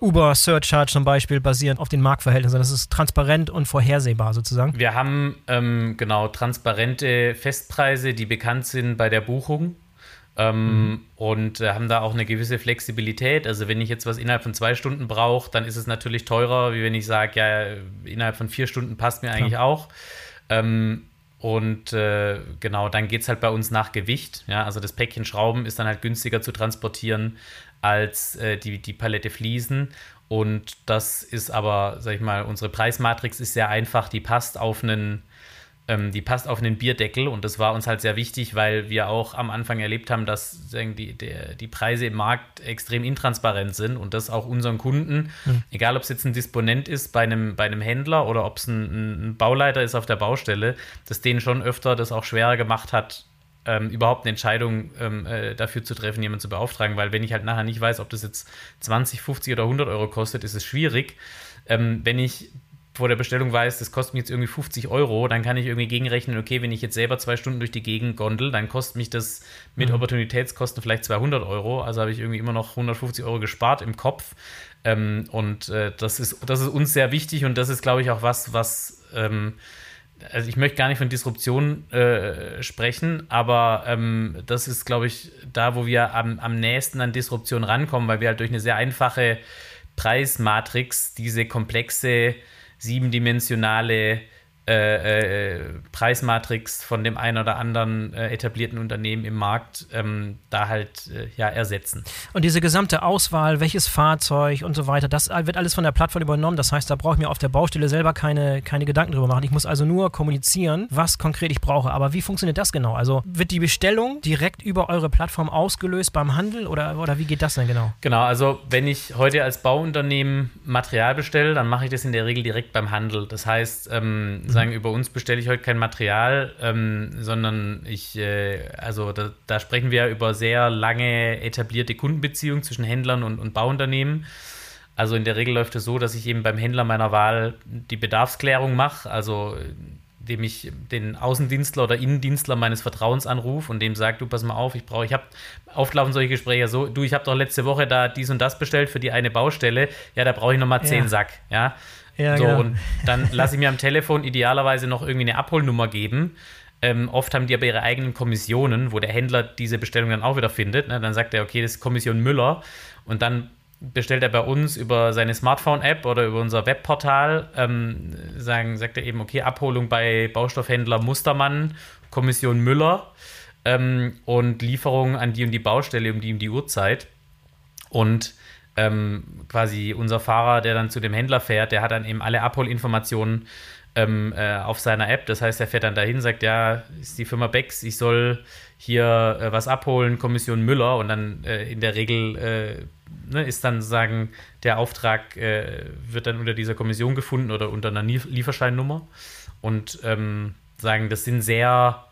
Uber Surcharge zum Beispiel basierend auf den Marktverhältnissen. Das ist transparent und vorhersehbar sozusagen. Wir haben ähm, genau transparente Festpreise, die bekannt sind bei der Buchung. Ähm, mhm. Und äh, haben da auch eine gewisse Flexibilität. Also wenn ich jetzt was innerhalb von zwei Stunden brauche, dann ist es natürlich teurer, wie wenn ich sage, ja, innerhalb von vier Stunden passt mir eigentlich ja. auch. Ähm, und äh, genau, dann geht es halt bei uns nach Gewicht. Ja, also das Päckchen Schrauben ist dann halt günstiger zu transportieren als äh, die, die Palette Fliesen. Und das ist aber, sag ich mal, unsere Preismatrix ist sehr einfach, die passt auf einen, ähm, die passt auf einen Bierdeckel und das war uns halt sehr wichtig, weil wir auch am Anfang erlebt haben, dass sagen, die, der, die Preise im Markt extrem intransparent sind und das auch unseren Kunden, mhm. egal ob es jetzt ein Disponent ist bei einem, bei einem Händler oder ob es ein, ein Bauleiter ist auf der Baustelle, dass denen schon öfter das auch schwerer gemacht hat, ähm, überhaupt eine Entscheidung ähm, äh, dafür zu treffen, jemanden zu beauftragen, weil wenn ich halt nachher nicht weiß, ob das jetzt 20, 50 oder 100 Euro kostet, ist es schwierig. Ähm, wenn ich vor der Bestellung weiß, das kostet mich jetzt irgendwie 50 Euro, dann kann ich irgendwie gegenrechnen, okay, wenn ich jetzt selber zwei Stunden durch die Gegend gondel, dann kostet mich das mit mhm. Opportunitätskosten vielleicht 200 Euro, also habe ich irgendwie immer noch 150 Euro gespart im Kopf. Ähm, und äh, das, ist, das ist uns sehr wichtig und das ist, glaube ich, auch was, was ähm, also ich möchte gar nicht von Disruption äh, sprechen, aber ähm, das ist, glaube ich, da, wo wir am, am nächsten an Disruption rankommen, weil wir halt durch eine sehr einfache Preismatrix diese komplexe, siebendimensionale äh, äh, Preismatrix von dem einen oder anderen äh, etablierten Unternehmen im Markt ähm, da halt äh, ja ersetzen. Und diese gesamte Auswahl, welches Fahrzeug und so weiter, das wird alles von der Plattform übernommen. Das heißt, da brauche ich mir auf der Baustelle selber keine, keine Gedanken drüber machen. Ich muss also nur kommunizieren, was konkret ich brauche. Aber wie funktioniert das genau? Also wird die Bestellung direkt über eure Plattform ausgelöst beim Handel oder, oder wie geht das denn genau? Genau, also wenn ich heute als Bauunternehmen Material bestelle, dann mache ich das in der Regel direkt beim Handel. Das heißt, ähm, sagen, über uns bestelle ich heute kein Material, ähm, sondern ich, äh, also da, da, sprechen wir über sehr lange etablierte Kundenbeziehungen zwischen Händlern und, und Bauunternehmen. Also in der Regel läuft es so, dass ich eben beim Händler meiner Wahl die Bedarfsklärung mache, also dem ich den Außendienstler oder Innendienstler meines Vertrauens anrufe und dem sage, du pass mal auf, ich brauche, ich habe auflaufen solche Gespräche so, du, ich habe doch letzte Woche da dies und das bestellt für die eine Baustelle, ja, da brauche ich nochmal zehn ja. Sack, ja. Ja, so, genau. und dann lasse ich mir am Telefon idealerweise noch irgendwie eine Abholnummer geben. Ähm, oft haben die aber ihre eigenen Kommissionen, wo der Händler diese Bestellung dann auch wieder findet. Ne? Dann sagt er, okay, das ist Kommission Müller. Und dann bestellt er bei uns über seine Smartphone-App oder über unser Webportal, ähm, sagen, sagt er eben, okay, Abholung bei Baustoffhändler Mustermann, Kommission Müller ähm, und Lieferung an die und die Baustelle um die um die Uhrzeit. Und ähm, quasi unser Fahrer, der dann zu dem Händler fährt, der hat dann eben alle Abholinformationen ähm, äh, auf seiner App. Das heißt, er fährt dann dahin, sagt, ja, ist die Firma Becks, ich soll hier äh, was abholen, Kommission Müller. Und dann äh, in der Regel äh, ne, ist dann sozusagen der Auftrag, äh, wird dann unter dieser Kommission gefunden oder unter einer Lieferscheinnummer. Und ähm, sagen, das sind sehr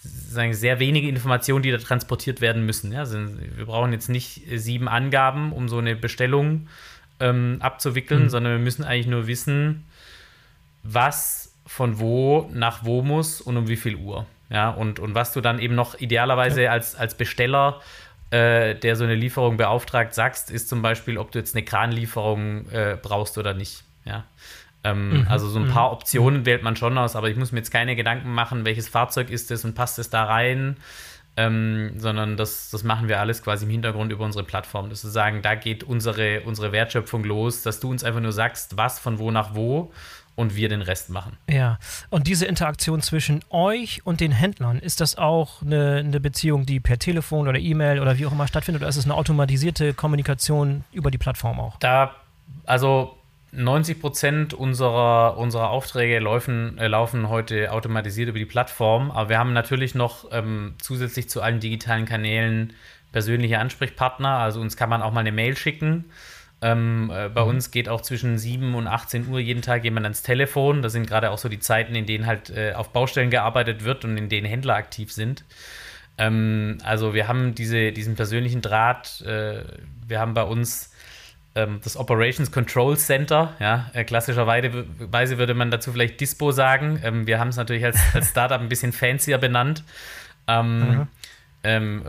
sagen, sehr wenige Informationen, die da transportiert werden müssen. Ja? Also wir brauchen jetzt nicht sieben Angaben, um so eine Bestellung ähm, abzuwickeln, mhm. sondern wir müssen eigentlich nur wissen, was von wo nach wo muss und um wie viel Uhr. Ja, und, und was du dann eben noch idealerweise ja. als, als Besteller, äh, der so eine Lieferung beauftragt, sagst, ist zum Beispiel, ob du jetzt eine Kranlieferung äh, brauchst oder nicht. Ja. Ähm, mhm. Also so ein paar mhm. Optionen wählt man schon aus, aber ich muss mir jetzt keine Gedanken machen, welches Fahrzeug ist es und passt es da rein, ähm, sondern das, das machen wir alles quasi im Hintergrund über unsere Plattform. Das ist sagen, da geht unsere, unsere Wertschöpfung los, dass du uns einfach nur sagst, was von wo nach wo und wir den Rest machen. Ja, und diese Interaktion zwischen euch und den Händlern, ist das auch eine, eine Beziehung, die per Telefon oder E-Mail oder wie auch immer stattfindet, oder ist es eine automatisierte Kommunikation über die Plattform auch? Da, also 90 Prozent unserer, unserer Aufträge laufen, äh, laufen heute automatisiert über die Plattform, aber wir haben natürlich noch ähm, zusätzlich zu allen digitalen Kanälen persönliche Ansprechpartner. Also uns kann man auch mal eine Mail schicken. Ähm, äh, bei mhm. uns geht auch zwischen 7 und 18 Uhr jeden Tag jemand ans Telefon. Das sind gerade auch so die Zeiten, in denen halt äh, auf Baustellen gearbeitet wird und in denen Händler aktiv sind. Ähm, also wir haben diese, diesen persönlichen Draht. Äh, wir haben bei uns das Operations Control Center. Ja, äh, klassischerweise würde man dazu vielleicht Dispo sagen. Ähm, wir haben es natürlich als, als Startup ein bisschen fancier benannt. Ähm, mhm. ähm,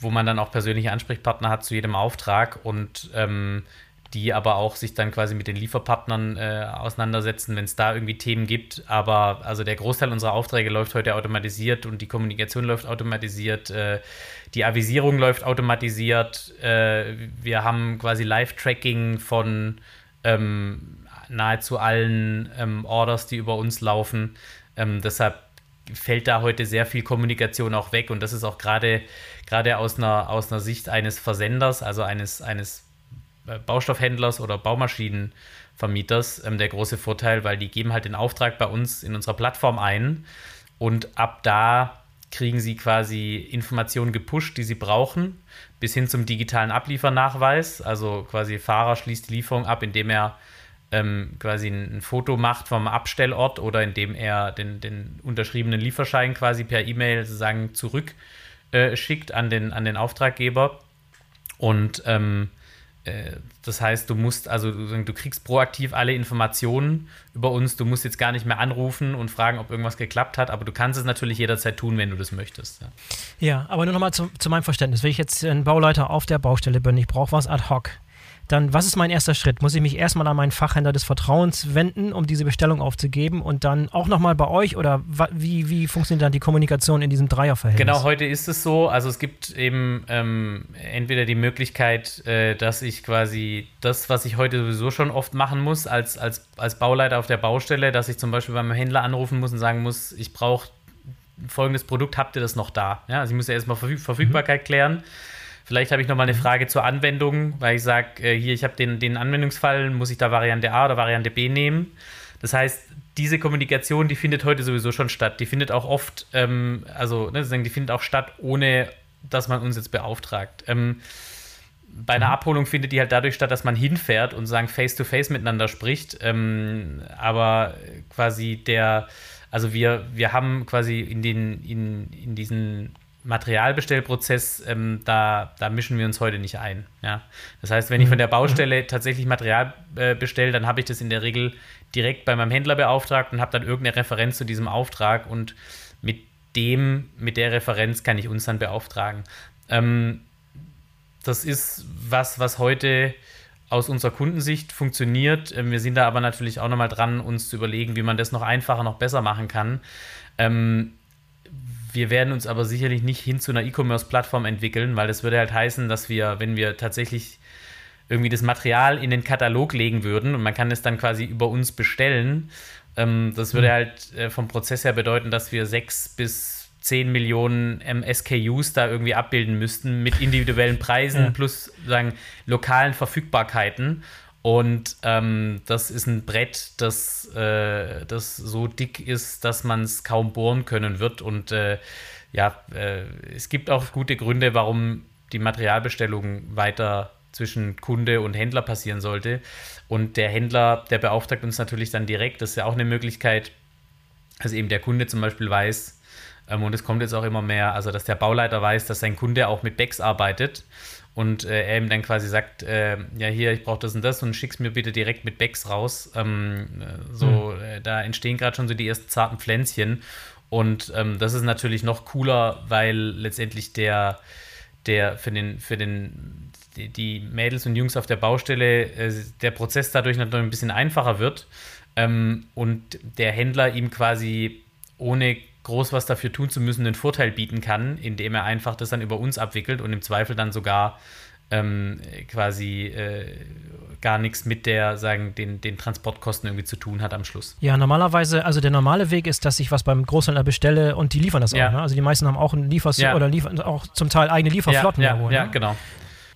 wo man dann auch persönliche Ansprechpartner hat zu jedem Auftrag und ähm, die aber auch sich dann quasi mit den Lieferpartnern äh, auseinandersetzen, wenn es da irgendwie Themen gibt. Aber also der Großteil unserer Aufträge läuft heute automatisiert und die Kommunikation läuft automatisiert, äh, die Avisierung läuft automatisiert. Äh, wir haben quasi Live-Tracking von ähm, nahezu allen ähm, Orders, die über uns laufen. Ähm, deshalb fällt da heute sehr viel Kommunikation auch weg und das ist auch gerade gerade aus einer, aus einer Sicht eines Versenders, also eines, eines Baustoffhändlers oder Baumaschinenvermieters ähm, der große Vorteil, weil die geben halt den Auftrag bei uns in unserer Plattform ein und ab da kriegen sie quasi Informationen gepusht, die sie brauchen, bis hin zum digitalen Abliefernachweis. Also quasi Fahrer schließt die Lieferung ab, indem er ähm, quasi ein, ein, Foto macht vom Abstellort oder indem er den, den unterschriebenen Lieferschein quasi per E-Mail sozusagen zurückschickt äh, an, den, an den Auftraggeber. Und ähm, äh, das heißt, du musst, also du kriegst proaktiv alle Informationen über uns. Du musst jetzt gar nicht mehr anrufen und fragen, ob irgendwas geklappt hat, aber du kannst es natürlich jederzeit tun, wenn du das möchtest. Ja, ja aber nur nochmal zu, zu meinem Verständnis. Wenn ich jetzt ein Bauleiter auf der Baustelle bin, ich brauche was ad hoc, dann was ist mein erster Schritt? Muss ich mich erstmal an meinen Fachhändler des Vertrauens wenden, um diese Bestellung aufzugeben und dann auch nochmal bei euch oder wie, wie funktioniert dann die Kommunikation in diesem Dreierverhältnis? Genau, heute ist es so. Also es gibt eben ähm, entweder die Möglichkeit, äh, dass ich quasi das, was ich heute sowieso schon oft machen muss, als, als, als Bauleiter auf der Baustelle, dass ich zum Beispiel beim Händler anrufen muss und sagen muss, ich brauche folgendes Produkt, habt ihr das noch da? Ja, also ich muss ja erstmal Verfüg Verfügbarkeit mhm. klären. Vielleicht habe ich noch mal eine mhm. Frage zur Anwendung, weil ich sage, äh, hier, ich habe den, den Anwendungsfall, muss ich da Variante A oder Variante B nehmen? Das heißt, diese Kommunikation, die findet heute sowieso schon statt. Die findet auch oft, ähm, also ne, die findet auch statt, ohne dass man uns jetzt beauftragt. Ähm, bei einer mhm. Abholung findet die halt dadurch statt, dass man hinfährt und sagen face-to-face -face miteinander spricht. Ähm, aber quasi der, also wir, wir haben quasi in, den, in, in diesen Materialbestellprozess, ähm, da, da mischen wir uns heute nicht ein. Ja? Das heißt, wenn ich von der mhm. Baustelle mhm. tatsächlich Material äh, bestelle, dann habe ich das in der Regel direkt bei meinem Händler beauftragt und habe dann irgendeine Referenz zu diesem Auftrag und mit dem, mit der Referenz kann ich uns dann beauftragen. Ähm, das ist was, was heute aus unserer Kundensicht funktioniert. Ähm, wir sind da aber natürlich auch nochmal dran, uns zu überlegen, wie man das noch einfacher, noch besser machen kann. Ähm, wir werden uns aber sicherlich nicht hin zu einer E-Commerce-Plattform entwickeln, weil das würde halt heißen, dass wir, wenn wir tatsächlich irgendwie das Material in den Katalog legen würden und man kann es dann quasi über uns bestellen, ähm, das würde mhm. halt äh, vom Prozess her bedeuten, dass wir sechs bis zehn Millionen ähm, SKUs da irgendwie abbilden müssten mit individuellen Preisen ja. plus sagen lokalen Verfügbarkeiten. Und ähm, das ist ein Brett, das, äh, das so dick ist, dass man es kaum bohren können wird. Und äh, ja, äh, es gibt auch gute Gründe, warum die Materialbestellung weiter zwischen Kunde und Händler passieren sollte. Und der Händler, der beauftragt uns natürlich dann direkt. Das ist ja auch eine Möglichkeit, dass eben der Kunde zum Beispiel weiß, und es kommt jetzt auch immer mehr, also dass der Bauleiter weiß, dass sein Kunde auch mit Backs arbeitet und äh, er ihm dann quasi sagt, äh, ja hier, ich brauche das und das und schick's mir bitte direkt mit Becks raus. Ähm, so, mhm. äh, da entstehen gerade schon so die ersten zarten Pflänzchen und ähm, das ist natürlich noch cooler, weil letztendlich der, der für den, für den, die, die Mädels und Jungs auf der Baustelle, äh, der Prozess dadurch natürlich ein bisschen einfacher wird ähm, und der Händler ihm quasi ohne groß was dafür tun zu müssen, den Vorteil bieten kann, indem er einfach das dann über uns abwickelt und im Zweifel dann sogar ähm, quasi äh, gar nichts mit der, sagen, den, den Transportkosten irgendwie zu tun hat am Schluss. Ja, normalerweise, also der normale Weg ist, dass ich was beim Großhändler bestelle und die liefern das ja. auch. Ne? Also die meisten haben auch ein Liefers ja. oder liefern auch zum Teil eigene Lieferflotten. Ja, ja, ja ne? genau.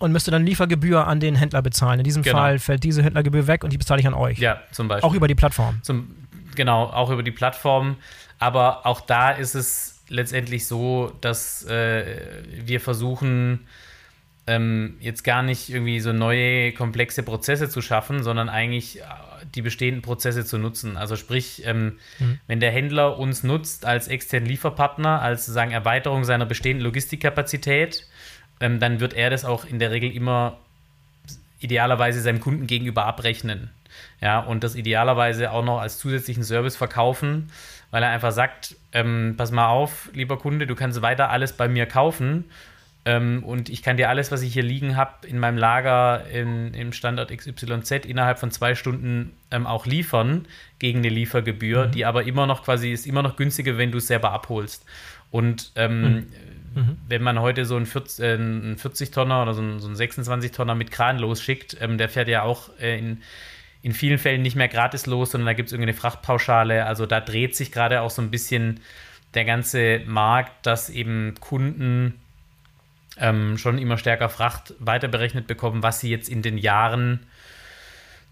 Und müsste dann Liefergebühr an den Händler bezahlen. In diesem genau. Fall fällt diese Händlergebühr weg und die bezahle ich an euch. Ja, zum Beispiel. Auch über die Plattform. Zum, genau, auch über die Plattform. Aber auch da ist es letztendlich so, dass äh, wir versuchen, ähm, jetzt gar nicht irgendwie so neue, komplexe Prozesse zu schaffen, sondern eigentlich äh, die bestehenden Prozesse zu nutzen. Also sprich, ähm, mhm. wenn der Händler uns nutzt als externen Lieferpartner, als sozusagen Erweiterung seiner bestehenden Logistikkapazität, ähm, dann wird er das auch in der Regel immer idealerweise seinem Kunden gegenüber abrechnen. Ja, und das idealerweise auch noch als zusätzlichen Service verkaufen, weil er einfach sagt, ähm, pass mal auf, lieber Kunde, du kannst weiter alles bei mir kaufen ähm, und ich kann dir alles, was ich hier liegen habe, in meinem Lager in, im Standort XYZ innerhalb von zwei Stunden ähm, auch liefern gegen eine Liefergebühr, mhm. die aber immer noch quasi ist immer noch günstiger, wenn du es selber abholst. Und ähm, mhm. Mhm. wenn man heute so einen 40, äh, 40 Tonner oder so einen, so einen 26 Tonner mit Kran losschickt, ähm, der fährt ja auch äh, in in vielen Fällen nicht mehr gratis los, sondern da gibt es irgendeine Frachtpauschale. Also da dreht sich gerade auch so ein bisschen der ganze Markt, dass eben Kunden ähm, schon immer stärker Fracht weiterberechnet bekommen, was sie jetzt in den Jahren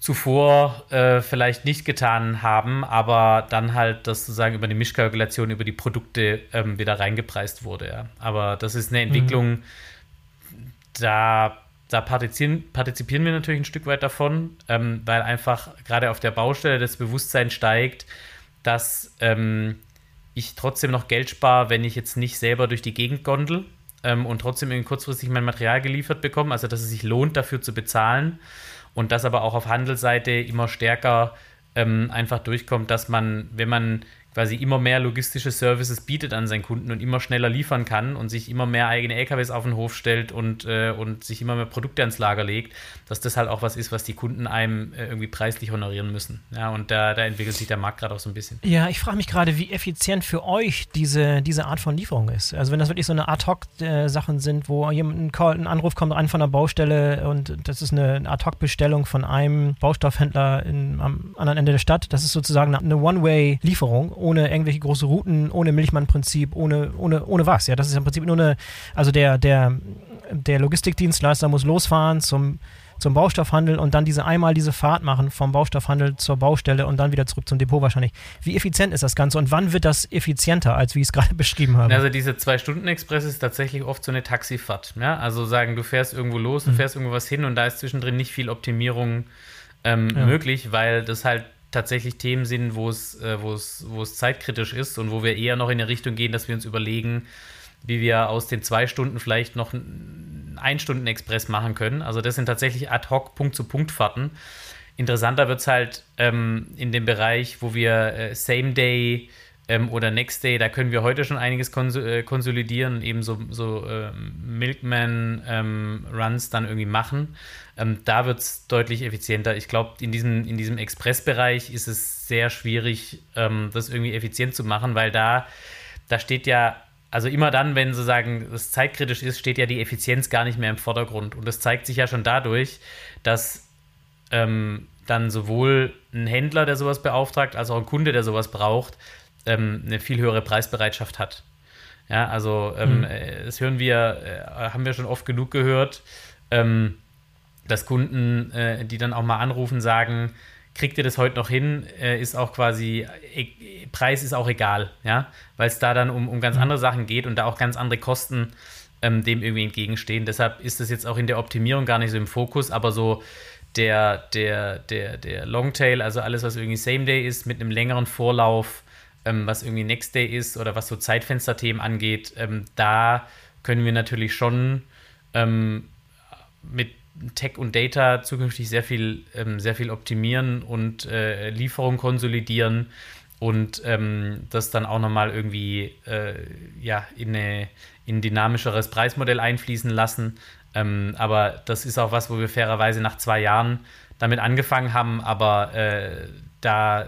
zuvor äh, vielleicht nicht getan haben, aber dann halt das sozusagen über die Mischkalkulation, über die Produkte ähm, wieder reingepreist wurde. Ja. Aber das ist eine Entwicklung, mhm. da da partizipieren, partizipieren wir natürlich ein Stück weit davon, ähm, weil einfach gerade auf der Baustelle das Bewusstsein steigt, dass ähm, ich trotzdem noch Geld spare, wenn ich jetzt nicht selber durch die Gegend gondel ähm, und trotzdem kurzfristig mein Material geliefert bekomme, also dass es sich lohnt, dafür zu bezahlen und das aber auch auf Handelsseite immer stärker ähm, einfach durchkommt, dass man, wenn man quasi immer mehr logistische Services bietet an seinen Kunden und immer schneller liefern kann und sich immer mehr eigene LKWs auf den Hof stellt und, äh, und sich immer mehr Produkte ans Lager legt, dass das halt auch was ist, was die Kunden einem äh, irgendwie preislich honorieren müssen. Ja, und da, da entwickelt sich der Markt gerade auch so ein bisschen. Ja, ich frage mich gerade, wie effizient für euch diese, diese Art von Lieferung ist. Also wenn das wirklich so eine Ad-Hoc-Sachen äh, sind, wo jemand ein, Call, ein Anruf kommt an von der Baustelle und das ist eine Ad-Hoc-Bestellung von einem Baustoffhändler in, am anderen Ende der Stadt, das ist sozusagen eine One-Way-Lieferung ohne irgendwelche große Routen, ohne Milchmann-Prinzip, ohne, ohne, ohne was. Ja, das ist im Prinzip nur eine, also der, der, der Logistikdienstleister muss losfahren zum, zum Baustoffhandel und dann diese einmal diese Fahrt machen vom Baustoffhandel zur Baustelle und dann wieder zurück zum Depot wahrscheinlich. Wie effizient ist das Ganze und wann wird das effizienter, als wie ich es gerade beschrieben habe? Also diese Zwei-Stunden-Express ist tatsächlich oft so eine Taxifahrt. Ja? Also sagen, du fährst irgendwo los, du mhm. fährst irgendwo was hin und da ist zwischendrin nicht viel Optimierung ähm, ja. möglich, weil das halt tatsächlich Themen sind, wo es, äh, wo es, wo es zeitkritisch ist und wo wir eher noch in eine Richtung gehen, dass wir uns überlegen, wie wir aus den zwei Stunden vielleicht noch einen Ein-Stunden-Express machen können. Also das sind tatsächlich ad hoc Punkt-zu-Punkt-Fahrten. Interessanter wird es halt ähm, in dem Bereich, wo wir äh, Same-Day ähm, oder Next Day, da können wir heute schon einiges kons äh, konsolidieren, eben so, so äh, Milkman-Runs ähm, dann irgendwie machen. Ähm, da wird es deutlich effizienter. Ich glaube, in diesem, in diesem Express-Bereich ist es sehr schwierig, ähm, das irgendwie effizient zu machen, weil da, da steht ja also immer dann, wenn sozusagen das zeitkritisch ist, steht ja die Effizienz gar nicht mehr im Vordergrund. Und das zeigt sich ja schon dadurch, dass ähm, dann sowohl ein Händler, der sowas beauftragt, als auch ein Kunde, der sowas braucht, ähm, eine viel höhere Preisbereitschaft hat. Ja, also ähm, mhm. Das hören wir, äh, haben wir schon oft genug gehört, ähm, dass Kunden, äh, die dann auch mal anrufen, sagen, kriegt ihr das heute noch hin, äh, ist auch quasi, e Preis ist auch egal, ja, weil es da dann um, um ganz mhm. andere Sachen geht und da auch ganz andere Kosten ähm, dem irgendwie entgegenstehen. Deshalb ist das jetzt auch in der Optimierung gar nicht so im Fokus, aber so der, der, der, der Longtail, also alles, was irgendwie Same Day ist, mit einem längeren Vorlauf, ähm, was irgendwie Next Day ist oder was so Zeitfensterthemen angeht, ähm, da können wir natürlich schon ähm, mit Tech und Data zukünftig sehr viel, ähm, sehr viel optimieren und äh, Lieferung konsolidieren und ähm, das dann auch nochmal irgendwie äh, ja, in, eine, in ein dynamischeres Preismodell einfließen lassen. Ähm, aber das ist auch was, wo wir fairerweise nach zwei Jahren damit angefangen haben, aber äh, da äh,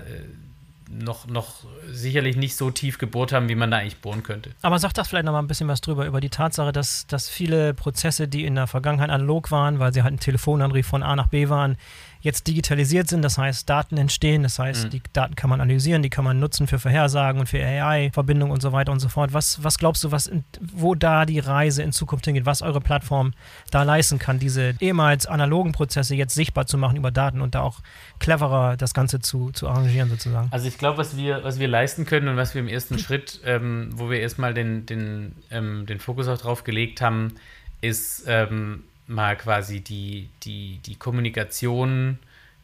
noch, noch sicherlich nicht so tief gebohrt haben, wie man da eigentlich bohren könnte. Aber sag das vielleicht noch mal ein bisschen was drüber, über die Tatsache, dass, dass viele Prozesse, die in der Vergangenheit analog waren, weil sie halt ein Telefonanruf von A nach B waren, jetzt digitalisiert sind. Das heißt, Daten entstehen. Das heißt, mhm. die Daten kann man analysieren, die kann man nutzen für Vorhersagen und für AI-Verbindungen und so weiter und so fort. Was, was glaubst du, was in, wo da die Reise in Zukunft hingeht, was eure Plattform da leisten kann, diese ehemals analogen Prozesse jetzt sichtbar zu machen über Daten und da auch cleverer das Ganze zu, zu arrangieren sozusagen? Also ich glaube, was wir, was wir leisten können und was wir im ersten Schritt, ähm, wo wir erstmal den, den, ähm, den Fokus auch drauf gelegt haben, ist ähm, mal quasi die, die, die Kommunikation,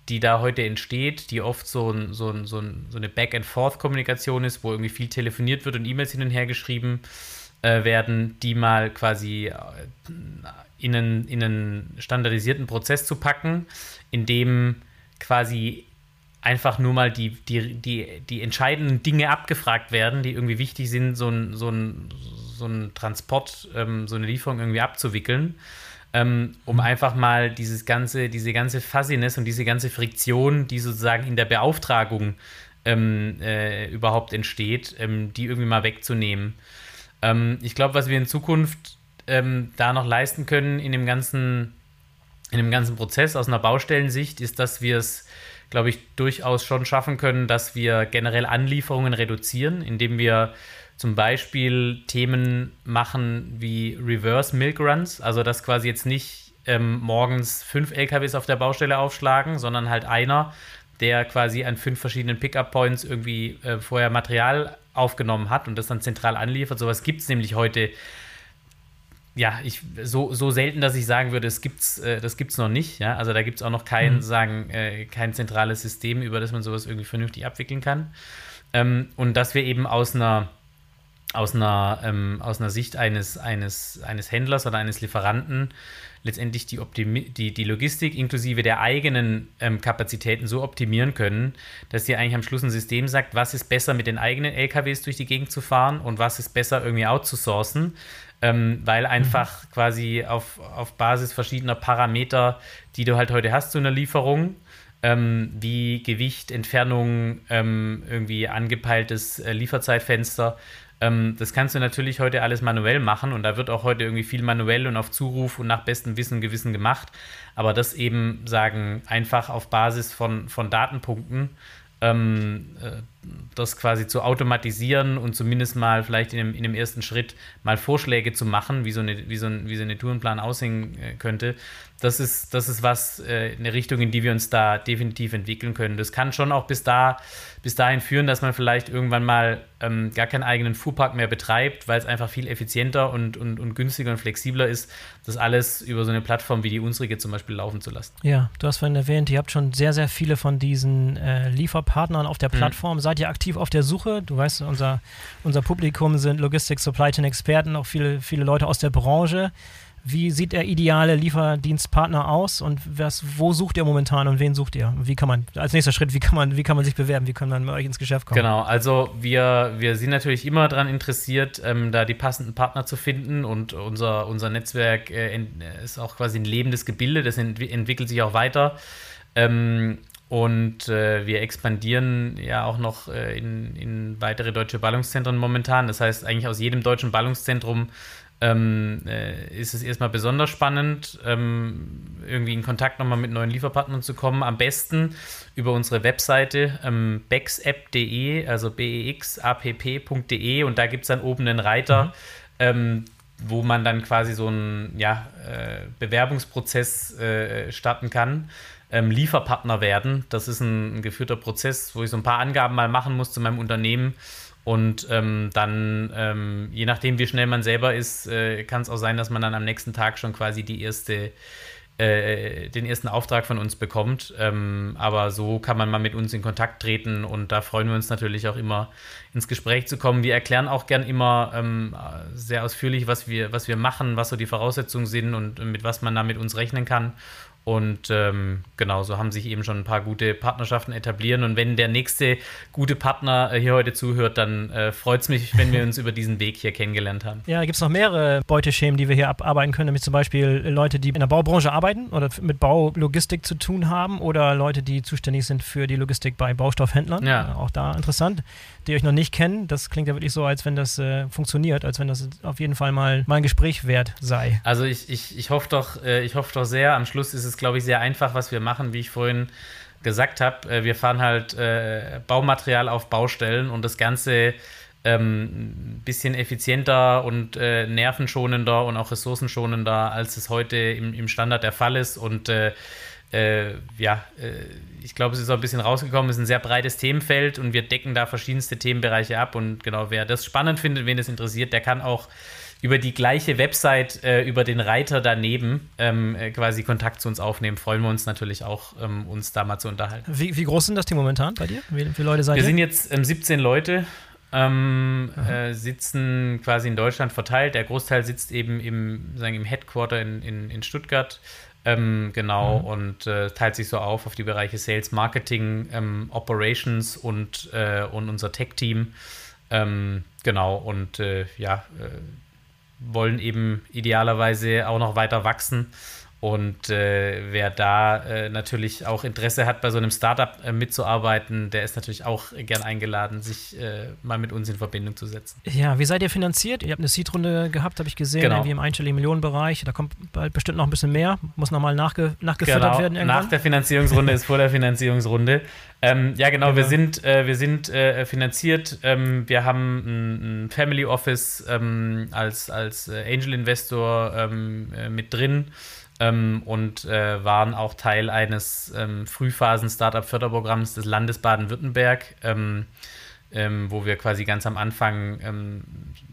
die da heute entsteht, die oft so, ein, so, ein, so, ein, so eine Back-and-Forth-Kommunikation ist, wo irgendwie viel telefoniert wird und E-Mails hin und her geschrieben äh, werden, die mal quasi äh, in einen, in einen standardisierten Prozess zu packen, in dem quasi einfach nur mal die, die, die, die entscheidenden Dinge abgefragt werden, die irgendwie wichtig sind, so ein, so ein, so ein Transport, ähm, so eine Lieferung irgendwie abzuwickeln um einfach mal dieses ganze, diese ganze Fuzziness und diese ganze Friktion, die sozusagen in der Beauftragung ähm, äh, überhaupt entsteht, ähm, die irgendwie mal wegzunehmen. Ähm, ich glaube, was wir in Zukunft ähm, da noch leisten können in dem ganzen, in dem ganzen Prozess aus einer Baustellensicht, ist, dass wir es, glaube ich, durchaus schon schaffen können, dass wir generell Anlieferungen reduzieren, indem wir zum Beispiel Themen machen wie Reverse Milk Runs, also dass quasi jetzt nicht ähm, morgens fünf LKWs auf der Baustelle aufschlagen, sondern halt einer, der quasi an fünf verschiedenen Pickup-Points irgendwie äh, vorher Material aufgenommen hat und das dann zentral anliefert. Sowas gibt es nämlich heute ja, ich, so, so selten, dass ich sagen würde, es gibt's, äh, das gibt es noch nicht. Ja? Also da gibt es auch noch kein, mhm. sagen, äh, kein zentrales System, über das man sowas irgendwie vernünftig abwickeln kann. Ähm, und dass wir eben aus einer aus einer, ähm, aus einer Sicht eines, eines, eines Händlers oder eines Lieferanten letztendlich die, Optimi die, die Logistik inklusive der eigenen ähm, Kapazitäten so optimieren können, dass dir eigentlich am Schluss ein System sagt, was ist besser mit den eigenen LKWs durch die Gegend zu fahren und was ist besser irgendwie outzusourcen, ähm, weil einfach mhm. quasi auf, auf Basis verschiedener Parameter, die du halt heute hast zu einer Lieferung, ähm, wie Gewicht, Entfernung, ähm, irgendwie angepeiltes äh, Lieferzeitfenster, ähm, das kannst du natürlich heute alles manuell machen und da wird auch heute irgendwie viel manuell und auf Zuruf und nach bestem Wissen und Gewissen gemacht. Aber das eben sagen einfach auf Basis von, von Datenpunkten ähm, äh, das quasi zu automatisieren und zumindest mal vielleicht in dem, in dem ersten Schritt mal Vorschläge zu machen, wie so eine, wie so ein, wie so eine Tourenplan aussehen äh, könnte, das ist, das ist was, äh, eine Richtung, in die wir uns da definitiv entwickeln können. Das kann schon auch bis, da, bis dahin führen, dass man vielleicht irgendwann mal ähm, gar keinen eigenen Fuhrpark mehr betreibt, weil es einfach viel effizienter und, und, und günstiger und flexibler ist, das alles über so eine Plattform wie die unsrige zum Beispiel laufen zu lassen. Ja, du hast vorhin erwähnt, ihr habt schon sehr, sehr viele von diesen äh, Lieferpartnern auf der mhm. Plattform. Mhm. Seid ihr aktiv auf der Suche? Du weißt, unser, unser Publikum sind Logistik, Supply Chain Experten, auch viele, viele Leute aus der Branche. Wie sieht der ideale Lieferdienstpartner aus und was, wo sucht ihr momentan und wen sucht ihr? Wie kann man, als nächster Schritt, wie kann man, wie kann man sich bewerben? Wie kann man mit euch ins Geschäft kommen? Genau, also wir, wir sind natürlich immer daran interessiert, ähm, da die passenden Partner zu finden und unser, unser Netzwerk äh, ist auch quasi ein lebendes Gebilde, das ent entwickelt sich auch weiter. Ähm, und äh, wir expandieren ja auch noch äh, in, in weitere deutsche Ballungszentren momentan. Das heißt, eigentlich aus jedem deutschen Ballungszentrum ähm, äh, ist es erstmal besonders spannend, ähm, irgendwie in Kontakt nochmal mit neuen Lieferpartnern zu kommen. Am besten über unsere Webseite ähm, bexapp.de, also bexapp.de und da gibt es dann oben einen Reiter, mhm. Ähm, wo man dann quasi so einen ja, äh, Bewerbungsprozess äh, starten kann. Ähm, Lieferpartner werden. Das ist ein, ein geführter Prozess, wo ich so ein paar Angaben mal machen muss zu meinem Unternehmen und ähm, dann, ähm, je nachdem, wie schnell man selber ist, äh, kann es auch sein, dass man dann am nächsten Tag schon quasi die erste, äh, den ersten Auftrag von uns bekommt. Ähm, aber so kann man mal mit uns in Kontakt treten und da freuen wir uns natürlich auch immer, ins Gespräch zu kommen. Wir erklären auch gern immer ähm, sehr ausführlich, was wir, was wir machen, was so die Voraussetzungen sind und mit was man da mit uns rechnen kann. Und ähm, genau, so haben sich eben schon ein paar gute Partnerschaften etablieren. Und wenn der nächste gute Partner äh, hier heute zuhört, dann äh, freut es mich, wenn wir uns über diesen Weg hier kennengelernt haben. Ja, gibt es noch mehrere Beuteschemen, die wir hier abarbeiten können, nämlich zum Beispiel Leute, die in der Baubranche arbeiten oder mit Baulogistik zu tun haben oder Leute, die zuständig sind für die Logistik bei Baustoffhändlern. Ja. Äh, auch da interessant. Die euch noch nicht kennen, das klingt ja wirklich so, als wenn das äh, funktioniert, als wenn das auf jeden Fall mal, mal ein Gespräch wert sei. Also ich, ich, ich hoffe doch, äh, ich doch sehr, am Schluss ist es glaube ich, sehr einfach, was wir machen, wie ich vorhin gesagt habe. Äh, wir fahren halt äh, Baumaterial auf Baustellen und das Ganze ähm, ein bisschen effizienter und äh, nervenschonender und auch ressourcenschonender, als es heute im, im Standard der Fall ist. Und äh, äh, ja, äh, ich glaube, es ist auch ein bisschen rausgekommen, es ist ein sehr breites Themenfeld und wir decken da verschiedenste Themenbereiche ab. Und genau, wer das spannend findet, wen das interessiert, der kann auch über die gleiche Website, äh, über den Reiter daneben ähm, äh, quasi Kontakt zu uns aufnehmen. Freuen wir uns natürlich auch, ähm, uns da mal zu unterhalten. Wie, wie, groß sind das Team momentan bei dir? Wie viele Leute seid ihr? Wir sind jetzt ähm, 17 Leute. Ähm, äh, sitzen quasi in Deutschland verteilt. Der Großteil sitzt eben im, sagen, im Headquarter in, in, in Stuttgart. Ähm, genau, mhm. und äh, teilt sich so auf auf die Bereiche Sales, Marketing, ähm, Operations und, äh, und unser Tech-Team. Ähm, genau, und äh, ja, äh, wollen eben idealerweise auch noch weiter wachsen. Und äh, wer da äh, natürlich auch Interesse hat, bei so einem Startup äh, mitzuarbeiten, der ist natürlich auch gern eingeladen, sich äh, mal mit uns in Verbindung zu setzen. Ja, wie seid ihr finanziert? Ihr habt eine Seed-Runde gehabt, habe ich gesehen, genau. irgendwie im einstelligen Millionenbereich. Da kommt bald bestimmt noch ein bisschen mehr, muss nochmal nachge nachgefüttert genau. werden. Irgendwann. Nach der Finanzierungsrunde ist vor der Finanzierungsrunde. Ähm, ja, genau, genau, wir sind, äh, wir sind äh, finanziert. Ähm, wir haben ein, ein Family Office ähm, als, als Angel Investor ähm, mit drin ähm, und äh, waren auch Teil eines ähm, Frühphasen-Startup-Förderprogramms des Landes Baden-Württemberg, ähm, ähm wo wir quasi ganz am Anfang ähm,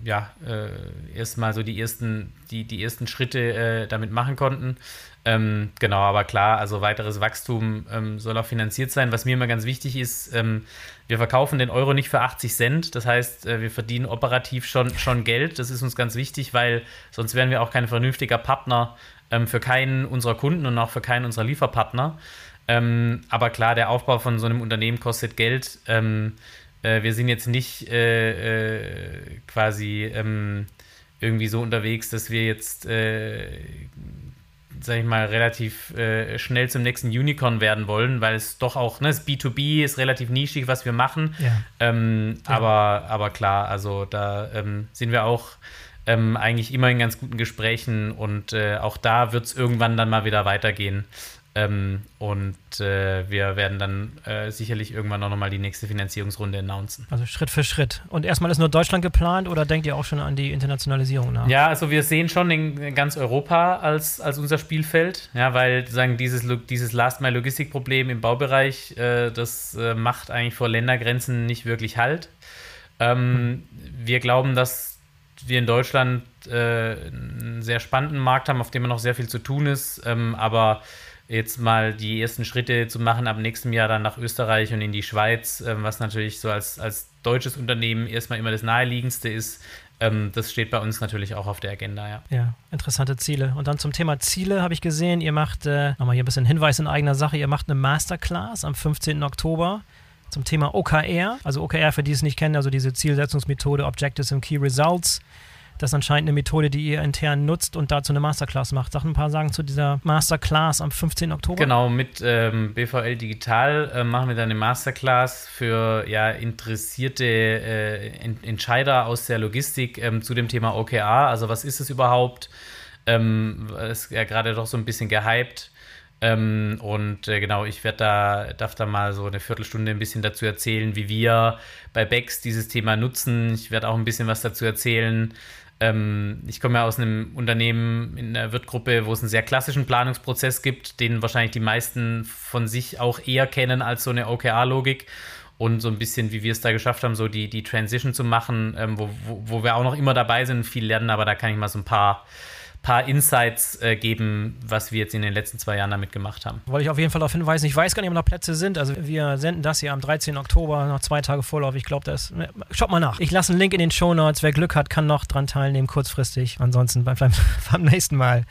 ja, äh, erstmal so die ersten, die, die ersten Schritte äh, damit machen konnten. Ähm, genau, aber klar, also weiteres Wachstum soll auch finanziert sein. Was mir immer ganz wichtig ist, wir verkaufen den Euro nicht für 80 Cent. Das heißt, äh, wir verdienen operativ schon, schon Geld. Das ist uns ganz wichtig, weil sonst wären wir auch kein vernünftiger Partner ähm, für keinen unserer Kunden und auch für keinen unserer Lieferpartner. Ähm, aber klar, der Aufbau von so einem Unternehmen kostet Geld. Ähm, äh, wir sind jetzt nicht äh, äh, quasi irgendwie so unterwegs, dass wir jetzt äh, sag ich mal, relativ äh, schnell zum nächsten Unicorn werden wollen, weil es doch auch, ne, das B2B ist relativ nischig, was wir machen. Ja. Ähm, ja. Aber, aber klar, also da ähm, sind wir auch ähm, eigentlich immer in ganz guten Gesprächen und äh, auch da wird es irgendwann dann mal wieder weitergehen. Ähm, und äh, wir werden dann äh, sicherlich irgendwann auch nochmal die nächste Finanzierungsrunde announcen. Also Schritt für Schritt. Und erstmal ist nur Deutschland geplant oder denkt ihr auch schon an die Internationalisierung nach? Ja, also wir sehen schon in ganz Europa als, als unser Spielfeld, ja, weil sagen, dieses, dieses Last-Mile-Logistik-Problem im Baubereich, äh, das äh, macht eigentlich vor Ländergrenzen nicht wirklich Halt. Ähm, hm. Wir glauben, dass wir in Deutschland äh, einen sehr spannenden Markt haben, auf dem noch sehr viel zu tun ist, ähm, aber jetzt mal die ersten Schritte zu machen, ab nächstem Jahr dann nach Österreich und in die Schweiz, ähm, was natürlich so als, als deutsches Unternehmen erstmal immer das naheliegendste ist. Ähm, das steht bei uns natürlich auch auf der Agenda, ja. Ja, interessante Ziele. Und dann zum Thema Ziele habe ich gesehen, ihr macht, äh, nochmal hier ein bisschen Hinweis in eigener Sache, ihr macht eine Masterclass am 15. Oktober zum Thema OKR. Also OKR, für die es nicht kennen, also diese Zielsetzungsmethode Objectives and Key Results. Das ist anscheinend eine Methode, die ihr intern nutzt und dazu eine Masterclass macht. Sag ein paar Sagen zu dieser Masterclass am 15. Oktober. Genau, mit ähm, BVL Digital äh, machen wir dann eine Masterclass für ja, interessierte äh, Entscheider aus der Logistik ähm, zu dem Thema OKR. Also was ist es überhaupt? Ähm, ist ja gerade doch so ein bisschen gehypt. Ähm, und äh, genau, ich werde da, darf da mal so eine Viertelstunde ein bisschen dazu erzählen, wie wir bei Bex dieses Thema nutzen. Ich werde auch ein bisschen was dazu erzählen, ähm, ich komme ja aus einem Unternehmen in der Wirtgruppe, wo es einen sehr klassischen Planungsprozess gibt, den wahrscheinlich die meisten von sich auch eher kennen als so eine OKR-Logik. Und so ein bisschen, wie wir es da geschafft haben, so die, die Transition zu machen, ähm, wo, wo, wo wir auch noch immer dabei sind, viel lernen, aber da kann ich mal so ein paar paar Insights äh, geben, was wir jetzt in den letzten zwei Jahren damit gemacht haben. Wollte ich auf jeden Fall darauf hinweisen. Ich weiß gar nicht, ob noch Plätze sind. Also wir senden das hier am 13. Oktober, noch zwei Tage Vorlauf. Ich glaube, das ne, Schaut mal nach. Ich lasse einen Link in den Show Notes. Wer Glück hat, kann noch dran teilnehmen, kurzfristig. Ansonsten beim, beim nächsten Mal.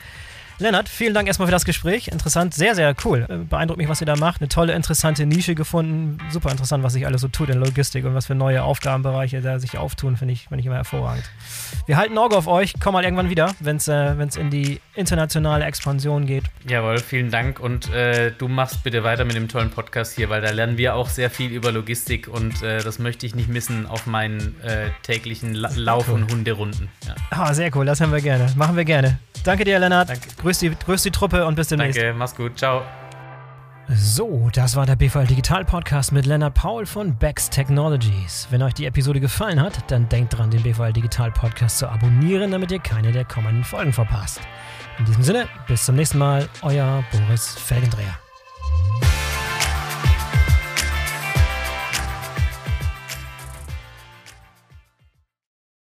Lennart, vielen Dank erstmal für das Gespräch. Interessant, sehr, sehr cool. Äh, beeindruckt mich, was ihr da macht. Eine tolle, interessante Nische gefunden. Super interessant, was sich alles so tut in Logistik und was für neue Aufgabenbereiche da sich auftun, finde ich, find ich immer hervorragend. Wir halten Auge auf euch. Komm mal irgendwann wieder, wenn es äh, in die internationale Expansion geht. Jawohl, vielen Dank. Und äh, du machst bitte weiter mit dem tollen Podcast hier, weil da lernen wir auch sehr viel über Logistik und äh, das möchte ich nicht missen auf meinen äh, täglichen La Lauf- und Hunderunden. Ja. Ah, sehr cool, das haben wir gerne. Machen wir gerne. Danke dir, Lennart. Danke. Grüß die, grüß die Truppe und bis demnächst. Danke, mach's gut. Ciao. So, das war der BVL Digital Podcast mit Lennart Paul von Bex Technologies. Wenn euch die Episode gefallen hat, dann denkt dran, den BVL Digital Podcast zu abonnieren, damit ihr keine der kommenden Folgen verpasst. In diesem Sinne, bis zum nächsten Mal, euer Boris Felgendreher.